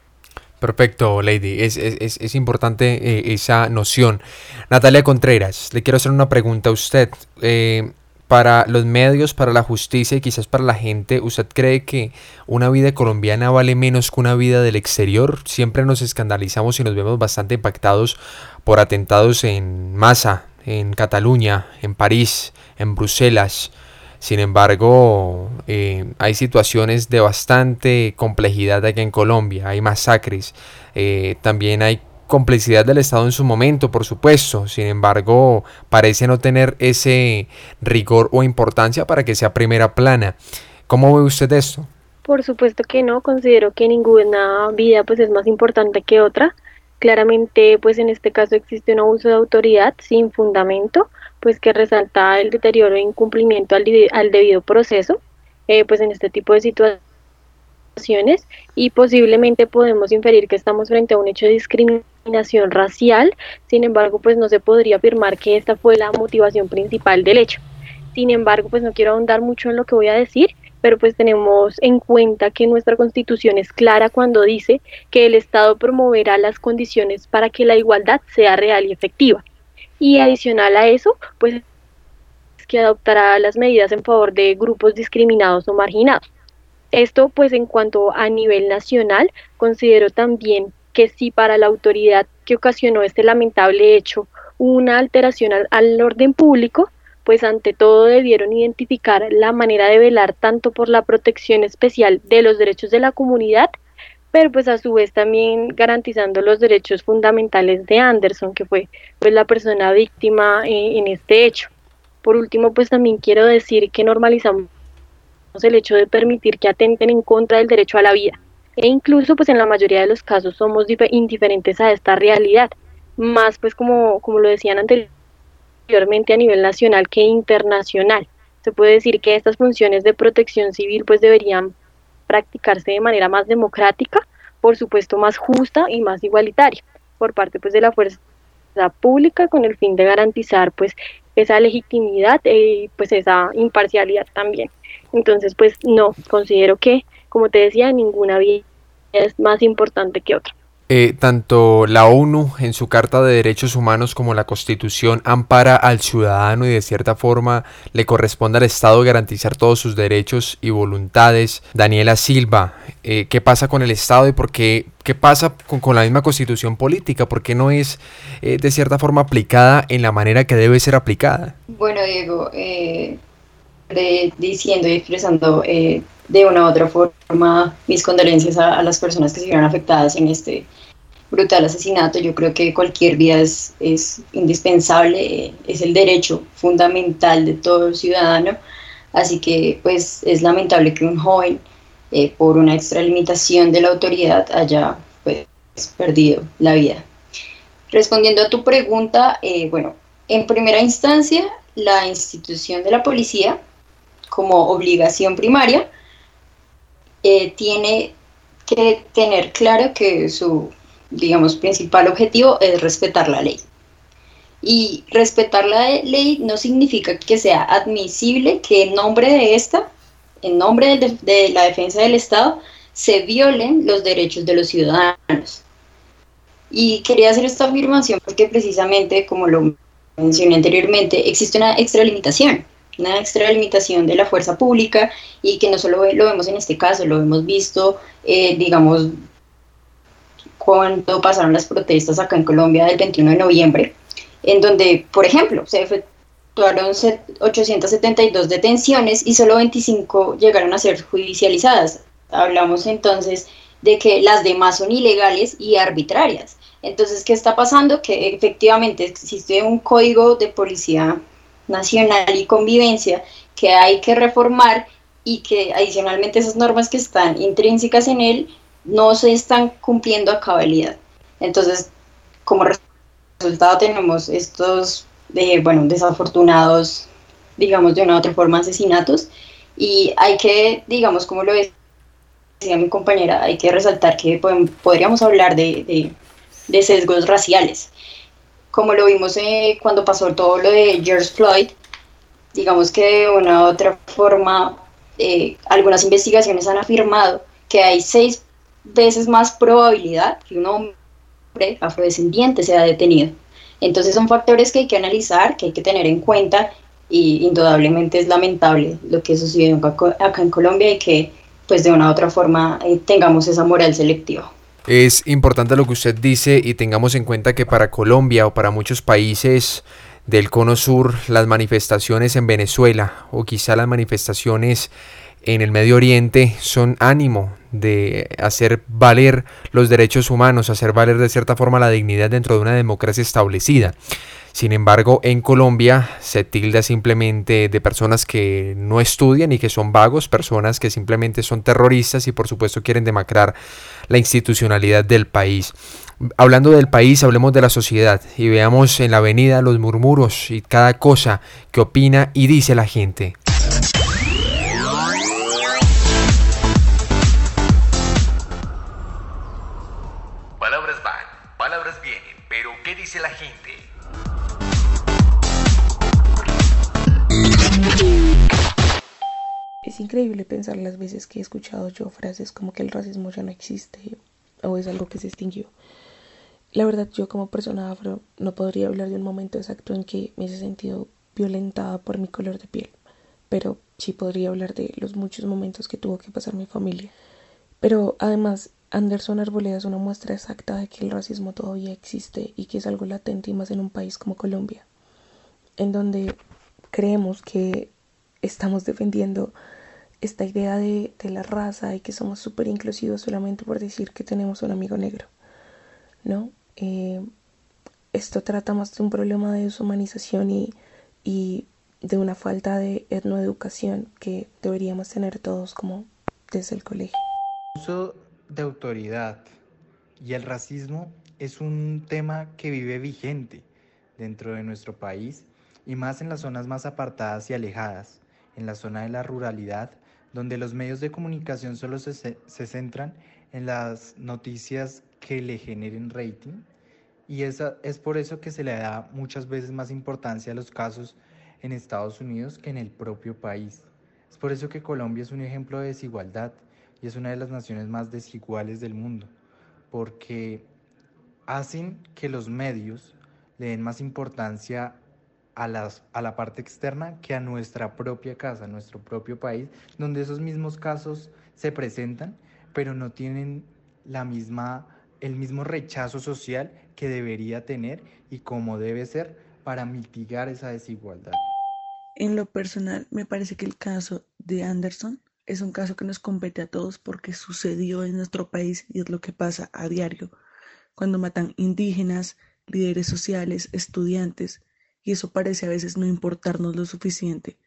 Perfecto, Lady. Es, es, es importante eh, esa noción. Natalia Contreras, le quiero hacer una pregunta a usted. Eh, para los medios, para la justicia y quizás para la gente, ¿usted cree que una vida colombiana vale menos que una vida del exterior? Siempre nos escandalizamos y nos vemos bastante impactados por atentados en masa, en Cataluña, en París, en Bruselas. Sin embargo, eh, hay situaciones de bastante complejidad aquí en Colombia, hay masacres, eh, también hay complicidad del Estado en su momento, por supuesto. Sin embargo, parece no tener ese rigor o importancia para que sea primera plana. ¿Cómo ve usted esto? Por supuesto que no, considero que ninguna vida pues es más importante que otra. Claramente, pues en este caso existe un abuso de autoridad sin fundamento, pues que resalta el deterioro e incumplimiento al, al debido proceso, eh, pues en este tipo de situaciones y posiblemente podemos inferir que estamos frente a un hecho de discriminación racial, sin embargo, pues no se podría afirmar que esta fue la motivación principal del hecho. Sin embargo, pues no quiero ahondar mucho en lo que voy a decir, pero pues tenemos en cuenta que nuestra constitución es clara cuando dice que el Estado promoverá las condiciones para que la igualdad sea real y efectiva. Y adicional a eso, pues es que adoptará las medidas en favor de grupos discriminados o marginados. Esto pues en cuanto a nivel nacional, considero también que si para la autoridad que ocasionó este lamentable hecho una alteración al, al orden público, pues ante todo debieron identificar la manera de velar tanto por la protección especial de los derechos de la comunidad, pero pues a su vez también garantizando los derechos fundamentales de Anderson, que fue pues la persona víctima eh, en este hecho. Por último, pues también quiero decir que normalizamos el hecho de permitir que atenten en contra del derecho a la vida. E incluso pues en la mayoría de los casos somos indiferentes a esta realidad. Más pues como, como lo decían anteriormente, a nivel nacional que internacional. Se puede decir que estas funciones de protección civil pues deberían practicarse de manera más democrática, por supuesto más justa y más igualitaria por parte pues de la fuerza pública con el fin de garantizar pues esa legitimidad y pues esa imparcialidad también. Entonces pues no, considero que como te decía ninguna vida es más importante que otra. Eh, tanto la ONU en su Carta de Derechos Humanos como la Constitución ampara al ciudadano y de cierta forma le corresponde al Estado garantizar todos sus derechos y voluntades. Daniela Silva, eh, ¿qué pasa con el Estado y por qué, qué pasa con, la misma Constitución política? ¿Por qué no es eh, de cierta forma aplicada en la manera que debe ser aplicada? Bueno, Diego, diciendo y expresando de una u otra forma mis condolencias a, a, las personas que se vieron afectadas en este brutal asesinato. Yo creo que cualquier vida es, indispensable, es el derecho fundamental de todo ciudadano. Así que pues es lamentable que un joven eh, por una extralimitación de la autoridad haya pues, perdido la vida. Respondiendo a tu pregunta, eh, bueno, en primera instancia, la institución de la policía, como obligación primaria, eh, tiene que tener claro que su digamos, principal objetivo es respetar la ley. Y respetar la ley no significa que sea admisible que en nombre de esta, en nombre de, la defensa del Estado, se violen los derechos de los ciudadanos. Y quería hacer esta afirmación porque precisamente, como lo mencioné anteriormente, existe una extralimitación, una extralimitación de la fuerza pública y que no solo lo vemos en este caso, lo hemos visto, eh, digamos, cuando pasaron las protestas acá en Colombia del 21 de noviembre, en donde, por ejemplo, se efectuaron 872 detenciones y solo 25 llegaron a ser judicializadas. Hablamos entonces de que las demás son ilegales y arbitrarias. Entonces, ¿qué está pasando? Que efectivamente existe un código de policía nacional y convivencia que hay que reformar y que adicionalmente esas normas que están intrínsecas en él no se están cumpliendo a cabalidad. Entonces, como resultado tenemos estos, de, bueno, desafortunados, digamos, de una u otra forma, asesinatos, y hay que, digamos, como lo decía mi compañera, hay que resaltar que podríamos hablar de, sesgos raciales. Como lo vimos eh, cuando pasó todo lo de George Floyd, digamos que de una u otra forma, eh, algunas investigaciones han afirmado que hay seis veces más probabilidad que un hombre afrodescendiente sea detenido. Entonces son factores que hay que analizar, que hay que tener en cuenta y indudablemente es lamentable lo que sucedió acá en Colombia y que pues de una u otra forma eh, tengamos esa moral selectiva. Es importante lo que usted dice y tengamos en cuenta que para Colombia o para muchos países del Cono Sur, las manifestaciones en Venezuela o quizá las manifestaciones en el Medio Oriente son ánimo de hacer valer los derechos humanos, hacer valer de cierta forma la dignidad dentro de una democracia establecida. Sin embargo, en Colombia se tilda simplemente de personas que no estudian y que son vagos, personas que simplemente son terroristas y por supuesto quieren demacrar la institucionalidad del país. Hablando del país, hablemos de la sociedad y veamos en la avenida los murmuros y cada cosa que opina y dice la gente. Increíble pensar las veces que he escuchado yo frases como que el racismo ya no existe o es algo que se extinguió. La verdad, yo como persona afro no podría hablar de un momento exacto en que me he sentido violentada por mi color de piel, pero sí podría hablar de los muchos momentos que tuvo que pasar mi familia. Pero además, Anderson Arboleda es una muestra exacta de que el racismo todavía existe y que es algo latente y más en un país como Colombia, en donde creemos que estamos defendiendo esta idea de, la raza y que somos súper inclusivos solamente por decir que tenemos un amigo negro, ¿no? Eh, esto trata más de un problema de deshumanización y, y de una falta de etnoeducación que deberíamos tener todos como desde el colegio de autoridad y el racismo es un tema que vive vigente dentro de nuestro país y más en las zonas más apartadas y alejadas, en la zona de la ruralidad, donde los medios de comunicación solo se, centran en las noticias que le generen rating y esa, es por eso que se le da muchas veces más importancia a los casos en Estados Unidos que en el propio país. Es por eso que Colombia es un ejemplo de desigualdad y es una de las naciones más desiguales del mundo, porque hacen que los medios le den más importancia a, la parte externa que a nuestra propia casa, nuestro propio país, donde esos mismos casos se presentan, pero no tienen la misma, el mismo rechazo social que debería tener y como debe ser para mitigar esa desigualdad. En lo personal, me parece que el caso de Anderson es un caso que nos compete a todos porque sucedió en nuestro país y es lo que pasa a diario cuando matan indígenas, líderes sociales, estudiantes, y eso parece a veces no importarnos lo suficiente,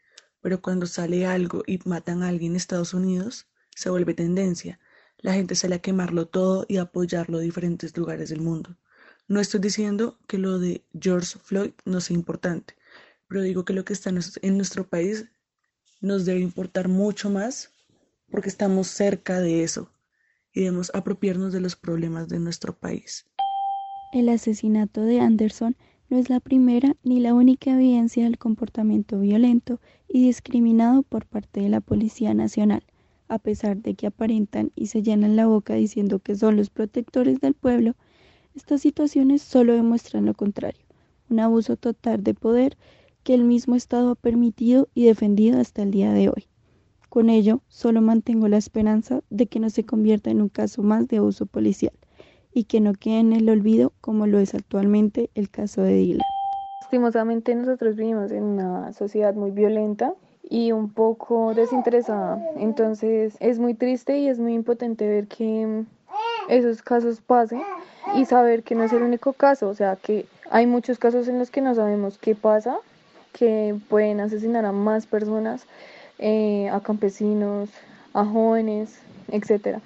pero cuando sale algo y matan a alguien en Estados Unidos, se vuelve tendencia. La gente sale a quemarlo todo y apoyarlo en diferentes lugares del mundo. No estoy diciendo que lo de George Floyd no sea importante, pero digo que lo que está en nuestro país nos debe importar mucho más porque estamos cerca de eso y debemos apropiarnos de los problemas de nuestro país. El asesinato de Anderson no es la primera ni la única evidencia del comportamiento violento y discriminado por parte de la Policía Nacional, a pesar de que aparentan y se llenan la boca diciendo que son los protectores del pueblo, estas situaciones solo demuestran lo contrario, un abuso total de poder que el mismo Estado ha permitido y defendido hasta el día de hoy. Con ello, solo mantengo la esperanza de que no se convierta en un caso más de abuso policial y que no quede en el olvido como lo es actualmente el caso de Dylan. Lastimosamente nosotros vivimos en una sociedad muy violenta y un poco desinteresada. Entonces es muy triste y es muy impotente ver que esos casos pasen y saber que no es el único caso, o sea que hay muchos casos en los que no sabemos qué pasa que pueden asesinar a más personas, eh, a campesinos, a jóvenes, etc.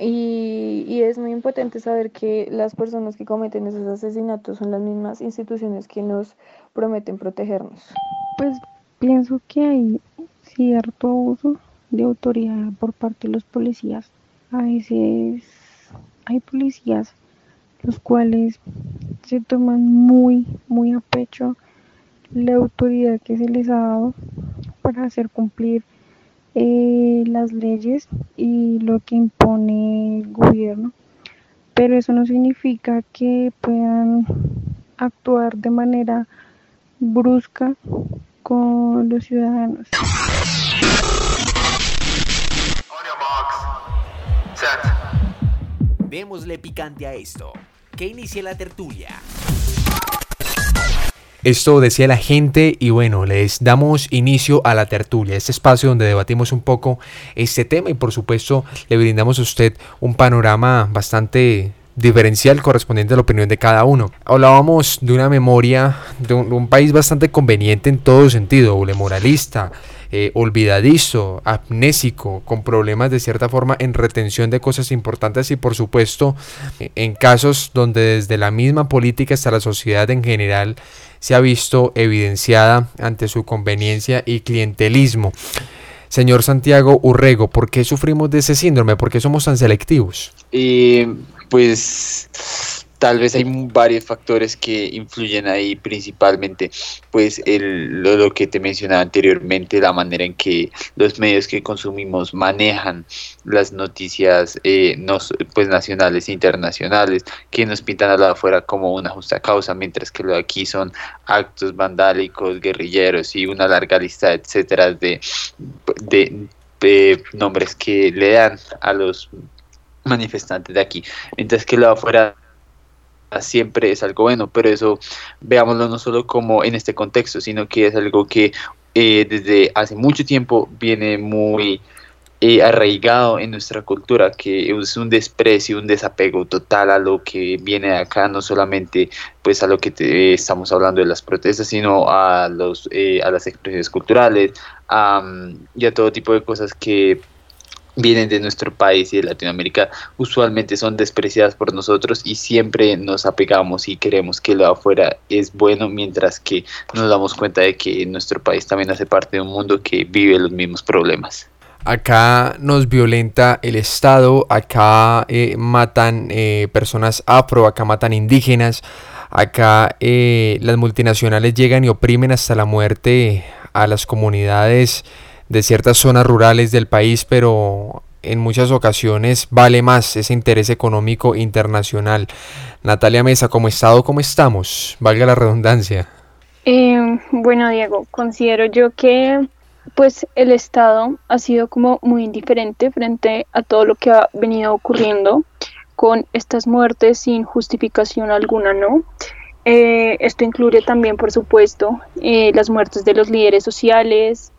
Y, es muy importante saber que las personas que cometen esos asesinatos son las mismas instituciones que nos prometen protegernos. Pues pienso que hay cierto abuso de autoridad por parte de los policías. A veces hay policías los cuales se toman muy, muy a pecho la autoridad que se les ha dado para hacer cumplir eh, las leyes y lo que impone el gobierno, pero eso no significa que puedan actuar de manera brusca con los ciudadanos. Démosle picante a esto. Que inicie la tertulia. Esto decía la gente y bueno, les damos inicio a la tertulia, este espacio donde debatimos un poco este tema y por supuesto le brindamos a usted un panorama bastante diferencial correspondiente a la opinión de cada uno. Hablábamos de una memoria de un, país bastante conveniente en todo sentido, moralista, eh, olvidadizo, amnésico, con problemas de cierta forma en retención de cosas importantes y por supuesto en casos donde desde la misma política hasta la sociedad en general se ha visto evidenciada ante su conveniencia y clientelismo. Señor Santiago Urrego, ¿por qué sufrimos de ese síndrome? ¿Por qué somos tan selectivos? Eh, pues tal vez hay varios factores que influyen ahí principalmente pues el, lo, que te mencionaba anteriormente la manera en que los medios que consumimos manejan las noticias eh, no, pues nacionales e internacionales que nos pintan a la afuera como una justa causa mientras que lo de aquí son actos vandálicos guerrilleros y una larga lista etcétera de, de, de nombres que le dan a los manifestantes de aquí, mientras que lo de afuera siempre es algo bueno, pero eso veámoslo no solo como en este contexto, sino que es algo que eh, desde hace mucho tiempo viene muy eh, arraigado en nuestra cultura, que es un desprecio, un desapego total a lo que viene de acá, no solamente pues a lo que te, estamos hablando de las protestas, sino a los eh, a las expresiones culturales y a todo tipo de cosas que vienen de nuestro país y de Latinoamérica usualmente son despreciadas por nosotros y siempre nos apegamos y queremos que lo afuera es bueno mientras que nos damos cuenta de que nuestro país también hace parte de un mundo que vive los mismos problemas. Acá nos violenta el Estado, acá eh, matan eh, personas afro, acá matan indígenas, acá eh, las multinacionales llegan y oprimen hasta la muerte a las comunidades de ciertas zonas rurales del país, pero en muchas ocasiones vale más ese interés económico internacional. Natalia Mesa, ¿cómo estado, cómo estamos? Valga la redundancia. Eh, bueno, Diego, considero yo que pues el Estado ha sido como muy indiferente frente a todo lo que ha venido ocurriendo con estas muertes sin justificación alguna, ¿no? Eh, esto incluye también, por supuesto, eh, las muertes de los líderes sociales,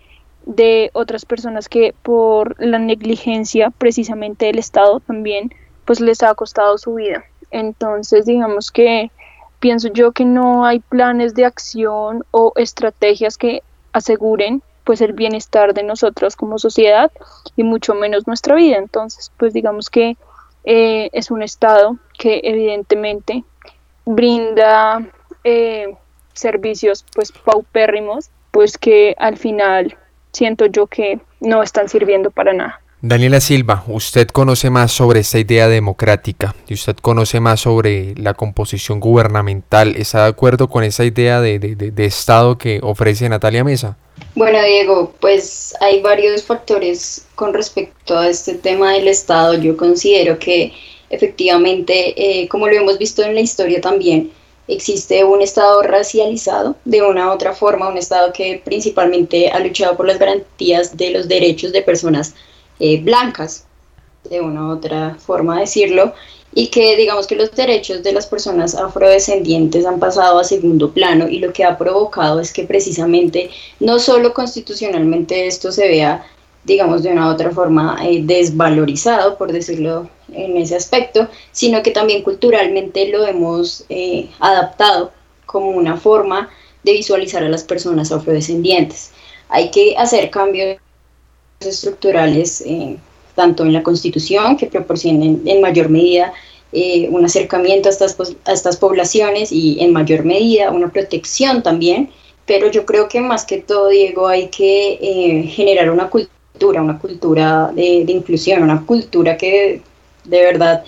de otras personas que por la negligencia precisamente del Estado también pues les ha costado su vida. Entonces digamos que pienso yo que no hay planes de acción o estrategias que aseguren pues el bienestar de nosotros como sociedad y mucho menos nuestra vida. Entonces pues digamos que eh, es un Estado que evidentemente brinda eh, servicios pues paupérrimos pues que al final siento yo que no están sirviendo para nada. Daniela Silva, usted conoce más sobre esta idea democrática y usted conoce más sobre la composición gubernamental. ¿Está de acuerdo con esa idea de, de, Estado que ofrece Natalia Mesa? Bueno, Diego, pues hay varios factores con respecto a este tema del Estado. Yo considero que efectivamente, eh, como lo hemos visto en la historia también, existe un Estado racializado de una u otra forma, un Estado que principalmente ha luchado por las garantías de los derechos de personas eh, blancas, de una u otra forma decirlo, y que digamos que los derechos de las personas afrodescendientes han pasado a segundo plano y lo que ha provocado es que precisamente no solo constitucionalmente esto se vea digamos, de una u otra forma eh, desvalorizado, por decirlo en ese aspecto, sino que también culturalmente lo hemos eh, adaptado como una forma de visualizar a las personas afrodescendientes. Hay que hacer cambios estructurales eh, tanto en la constitución que proporcionen en mayor medida un acercamiento a estas, a estas poblaciones y en mayor medida una protección también, pero yo creo que más que todo, Diego, hay que generar una cultura una cultura de, inclusión, una cultura que de verdad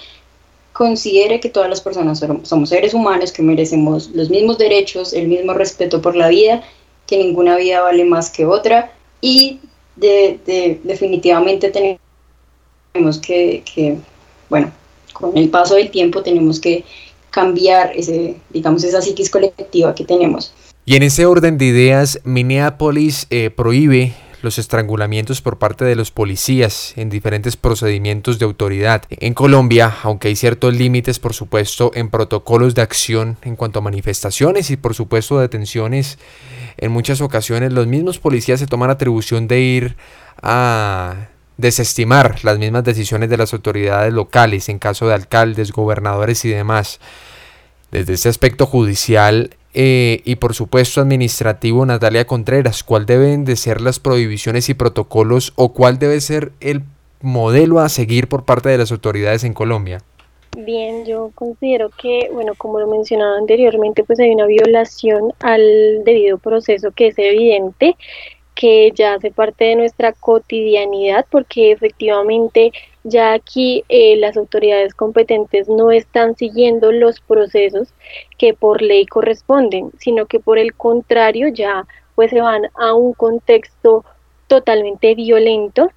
considere que todas las personas somos seres humanos, que merecemos los mismos derechos, el mismo respeto por la vida, que ninguna vida vale más que otra y de, definitivamente tenemos que, que, bueno, con el paso del tiempo tenemos que cambiar ese, digamos, esa psiquis colectiva que tenemos. Y en ese orden de ideas, Minneapolis eh, prohíbe los estrangulamientos por parte de los policías en diferentes procedimientos de autoridad. En Colombia, aunque hay ciertos límites, por supuesto, en protocolos de acción en cuanto a manifestaciones y por supuesto detenciones, en muchas ocasiones los mismos policías se toman atribución de ir a desestimar las mismas decisiones de las autoridades locales en caso de alcaldes, gobernadores y demás. Desde este aspecto judicial eh, y por supuesto administrativo, Natalia Contreras, ¿cuál deben de ser las prohibiciones y protocolos o cuál debe ser el modelo a seguir por parte de las autoridades en Colombia? Bien, yo considero que, bueno, como lo mencionaba anteriormente, pues hay una violación al debido proceso que es evidente que ya hace parte de nuestra cotidianidad porque efectivamente ya aquí eh, las autoridades competentes no están siguiendo los procesos que por ley corresponden, sino que por el contrario ya pues se van a un contexto totalmente violento.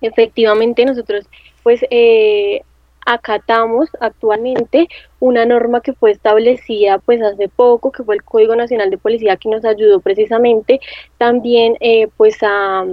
Efectivamente nosotros pues eh, acatamos actualmente una norma que fue establecida pues hace poco, que fue el Código Nacional de Policía que nos ayudó precisamente también eh, pues a,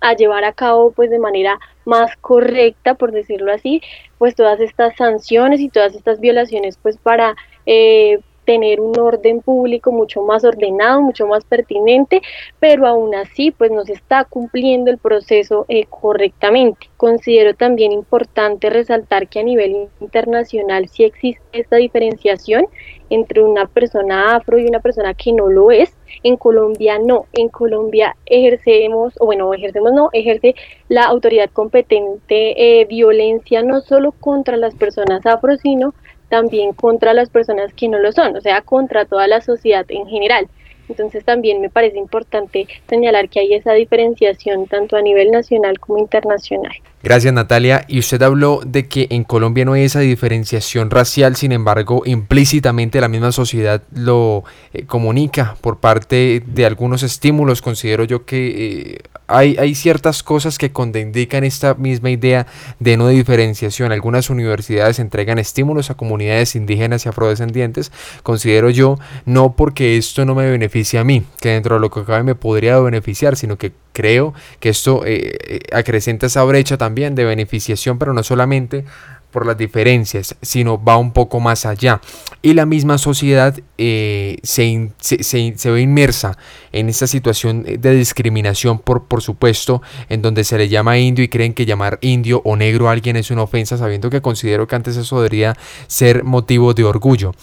a, llevar a cabo pues de manera más correcta, por decirlo así, pues todas estas sanciones y todas estas violaciones pues para eh, tener un orden público mucho más ordenado, mucho más pertinente, pero aún así pues no se está cumpliendo el proceso eh, correctamente. Considero también importante resaltar que a nivel internacional sí existe esta diferenciación entre una persona afro y una persona que no lo es. En Colombia no, en Colombia ejercemos, o bueno, ejercemos no, ejerce la autoridad competente eh, violencia no solo contra las personas afro, sino también contra las personas que no lo son, o sea, contra toda la sociedad en general. Entonces también me parece importante señalar que hay esa diferenciación tanto a nivel nacional como internacional. Gracias Natalia. Y usted habló de que en Colombia no hay esa diferenciación racial, sin embargo, implícitamente la misma sociedad lo eh, comunica por parte de algunos estímulos. Considero yo que eh, hay, hay, ciertas cosas que contraindican esta misma idea de no diferenciación. Algunas universidades entregan estímulos a comunidades indígenas y afrodescendientes. Considero yo, no porque esto no me beneficie a mí, que dentro de lo que cabe me podría beneficiar, sino que creo que esto eh, eh, acrecenta esa brecha también de beneficiación, pero no solamente por las diferencias, sino va un poco más allá. Y la misma sociedad eh, se, se, ve inmersa en esta situación de discriminación, por, por supuesto, en donde se le llama indio y creen que llamar indio o negro a alguien es una ofensa, sabiendo que considero que antes eso debería ser motivo de orgullo.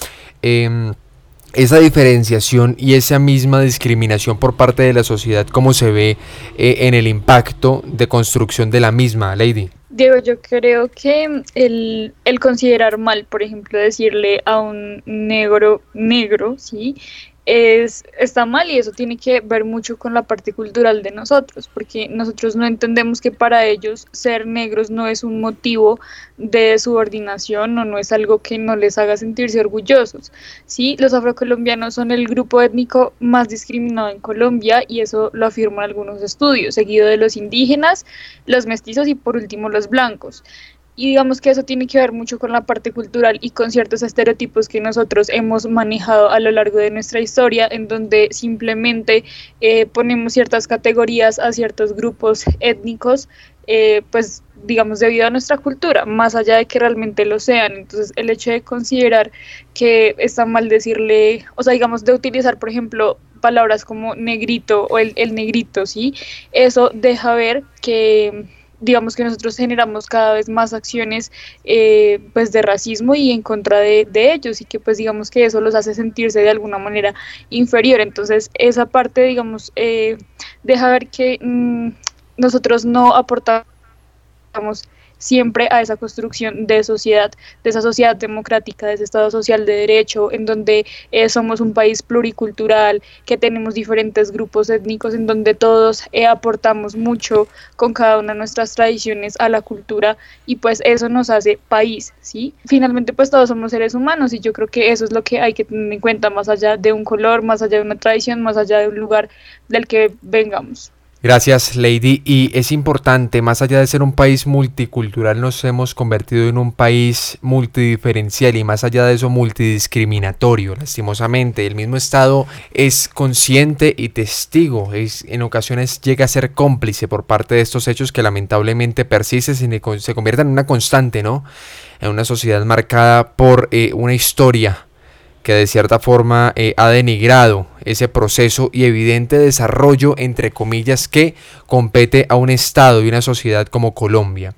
Em, esa diferenciación y esa misma discriminación por parte de la sociedad, ¿cómo se ve eh, en el impacto de construcción de la misma, Lady? Diego, yo creo que el, el considerar mal, por ejemplo, decirle a un negro negro, ¿sí? Es, está mal y eso tiene que ver mucho con la parte cultural de nosotros, porque nosotros no entendemos que para ellos ser negros no es un motivo de subordinación o no es algo que no les haga sentirse orgullosos. Sí, los afrocolombianos son el grupo étnico más discriminado en Colombia y eso lo afirman algunos estudios, seguido de los indígenas, los mestizos y por último los blancos. Y digamos que eso tiene que ver mucho con la parte cultural y con ciertos estereotipos que nosotros hemos manejado a lo largo de nuestra historia, en donde simplemente eh, ponemos ciertas categorías a ciertos grupos étnicos, eh, pues digamos debido a nuestra cultura, más allá de que realmente lo sean. Entonces el hecho de considerar que está mal decirle, o sea, digamos de utilizar, por ejemplo, palabras como negrito o el, el negrito, ¿sí? Eso deja ver que digamos que nosotros generamos cada vez más acciones eh, pues de racismo y en contra de, ellos y que pues digamos que eso los hace sentirse de alguna manera inferior. Entonces esa parte digamos eh, deja ver que mm, nosotros no aportamos siempre a esa construcción de sociedad, de esa sociedad democrática, de ese Estado social de derecho, en donde eh, somos un país pluricultural, que tenemos diferentes grupos étnicos, en donde todos eh, aportamos mucho con cada una de nuestras tradiciones a la cultura y pues eso nos hace país, ¿sí? Finalmente pues todos somos seres humanos y yo creo que eso es lo que hay que tener en cuenta más allá de un color, más allá de una tradición, más allá de un lugar del que vengamos. Gracias, Lady. Y es importante, más allá de ser un país multicultural, nos hemos convertido en un país multidiferencial y más allá de eso multidiscriminatorio. Lastimosamente, el mismo Estado es consciente y testigo, es, en ocasiones llega a ser cómplice por parte de estos hechos que lamentablemente persisten y se convierten en una constante, ¿no? En una sociedad marcada por eh, una historia que de cierta forma eh, ha denigrado ese proceso y evidente desarrollo, entre comillas, que compete a un Estado y una sociedad como Colombia.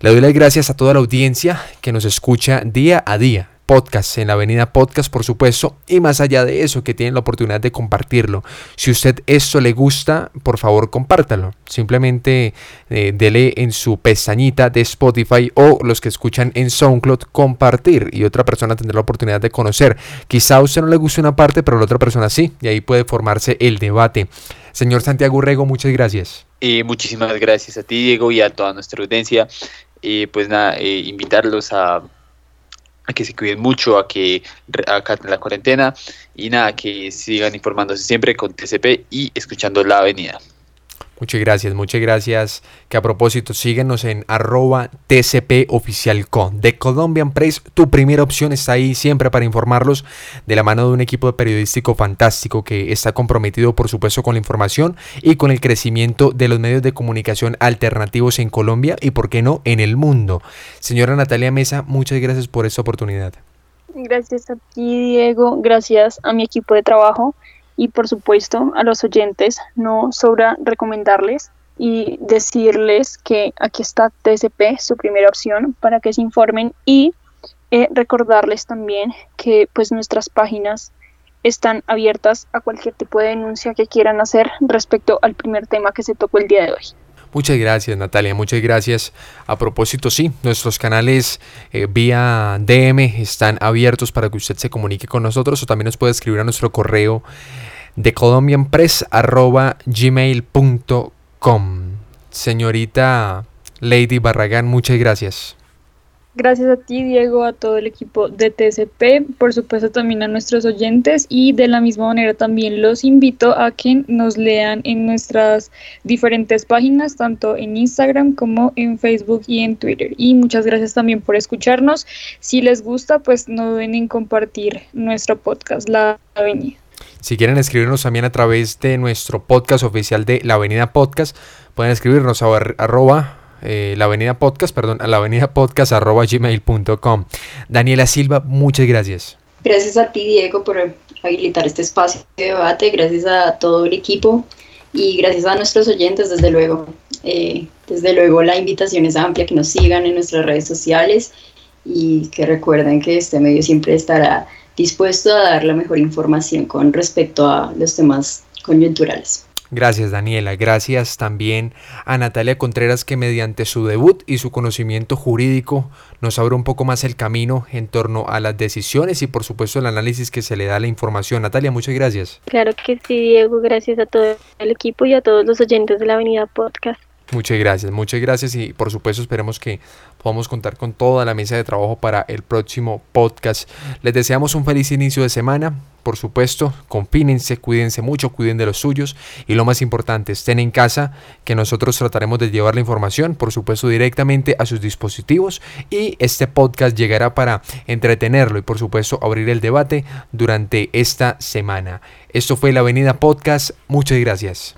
Le doy las gracias a toda la audiencia que nos escucha día a día podcast, en la Avenida Podcast, por supuesto, y más allá de eso, que tienen la oportunidad de compartirlo. Si usted esto le gusta, por favor, compártalo. Simplemente eh, dele en su pestañita de Spotify o los que escuchan en SoundCloud compartir y otra persona tendrá la oportunidad de conocer. Quizá a usted no le guste una parte, pero a la otra persona sí, y ahí puede formarse el debate. Señor Santiago Rego, muchas gracias. y muchísimas gracias a ti, Diego, y a toda nuestra audiencia. Y pues nada, eh, invitarlos a a que se cuiden mucho, a que acaten la cuarentena y nada, que sigan informándose siempre con TCP y escuchando la avenida. Muchas gracias, muchas gracias. Que a propósito, síguenos en arroba TCP De Colombian Press, tu primera opción está ahí siempre para informarlos de la mano de un equipo periodístico fantástico que está comprometido, por supuesto, con la información y con el crecimiento de los medios de comunicación alternativos en Colombia y, por qué no, en el mundo. Señora Natalia Mesa, muchas gracias por esta oportunidad. Gracias a ti, Diego. Gracias a mi equipo de trabajo y por supuesto a los oyentes no sobra recomendarles y decirles que aquí está TCP, su primera opción, para que se informen y eh, recordarles también que pues nuestras páginas están abiertas a cualquier tipo de denuncia que quieran hacer respecto al primer tema que se tocó el día de hoy. Muchas gracias Natalia, muchas gracias. A propósito, sí, nuestros canales eh, vía DM están abiertos para que usted se comunique con nosotros o también nos puede escribir a nuestro correo de colombianpress.gmail.com. Señorita Lady Barragán, muchas gracias. Gracias a ti, Diego, a todo el equipo de TCP, por supuesto también a nuestros oyentes y de la misma manera también los invito a que nos lean en nuestras diferentes páginas, tanto en Instagram como en Facebook y en Twitter. Y muchas gracias también por escucharnos. Si les gusta, pues no duden en compartir nuestro podcast, La Avenida. Si quieren escribirnos también a través de nuestro podcast oficial de La Avenida Podcast, pueden escribirnos a arroba eh, la avenida podcast, perdón, a la avenida podcast arroba gmail.com. Daniela Silva, muchas gracias. Gracias a ti, Diego, por habilitar este espacio de debate, gracias a todo el equipo y gracias a nuestros oyentes, desde luego. Eh, desde luego la invitación es amplia, que nos sigan en nuestras redes sociales y que recuerden que este medio siempre estará dispuesto a dar la mejor información con respecto a los temas coyunturales. Gracias Daniela, gracias también a Natalia Contreras que mediante su debut y su conocimiento jurídico nos abre un poco más el camino en torno a las decisiones y por supuesto el análisis que se le da a la información. Natalia, muchas gracias. Claro que sí, Diego, gracias a todo el equipo y a todos los oyentes de la Avenida Podcast. Muchas gracias, muchas gracias y por supuesto esperemos que podamos contar con toda la mesa de trabajo para el próximo podcast. Les deseamos un feliz inicio de semana, por supuesto, confínense, cuídense mucho, cuiden de los suyos y lo más importante, estén en casa, que nosotros trataremos de llevar la información, por supuesto, directamente a sus dispositivos y este podcast llegará para entretenerlo y por supuesto abrir el debate durante esta semana. Esto fue la Avenida Podcast, muchas gracias.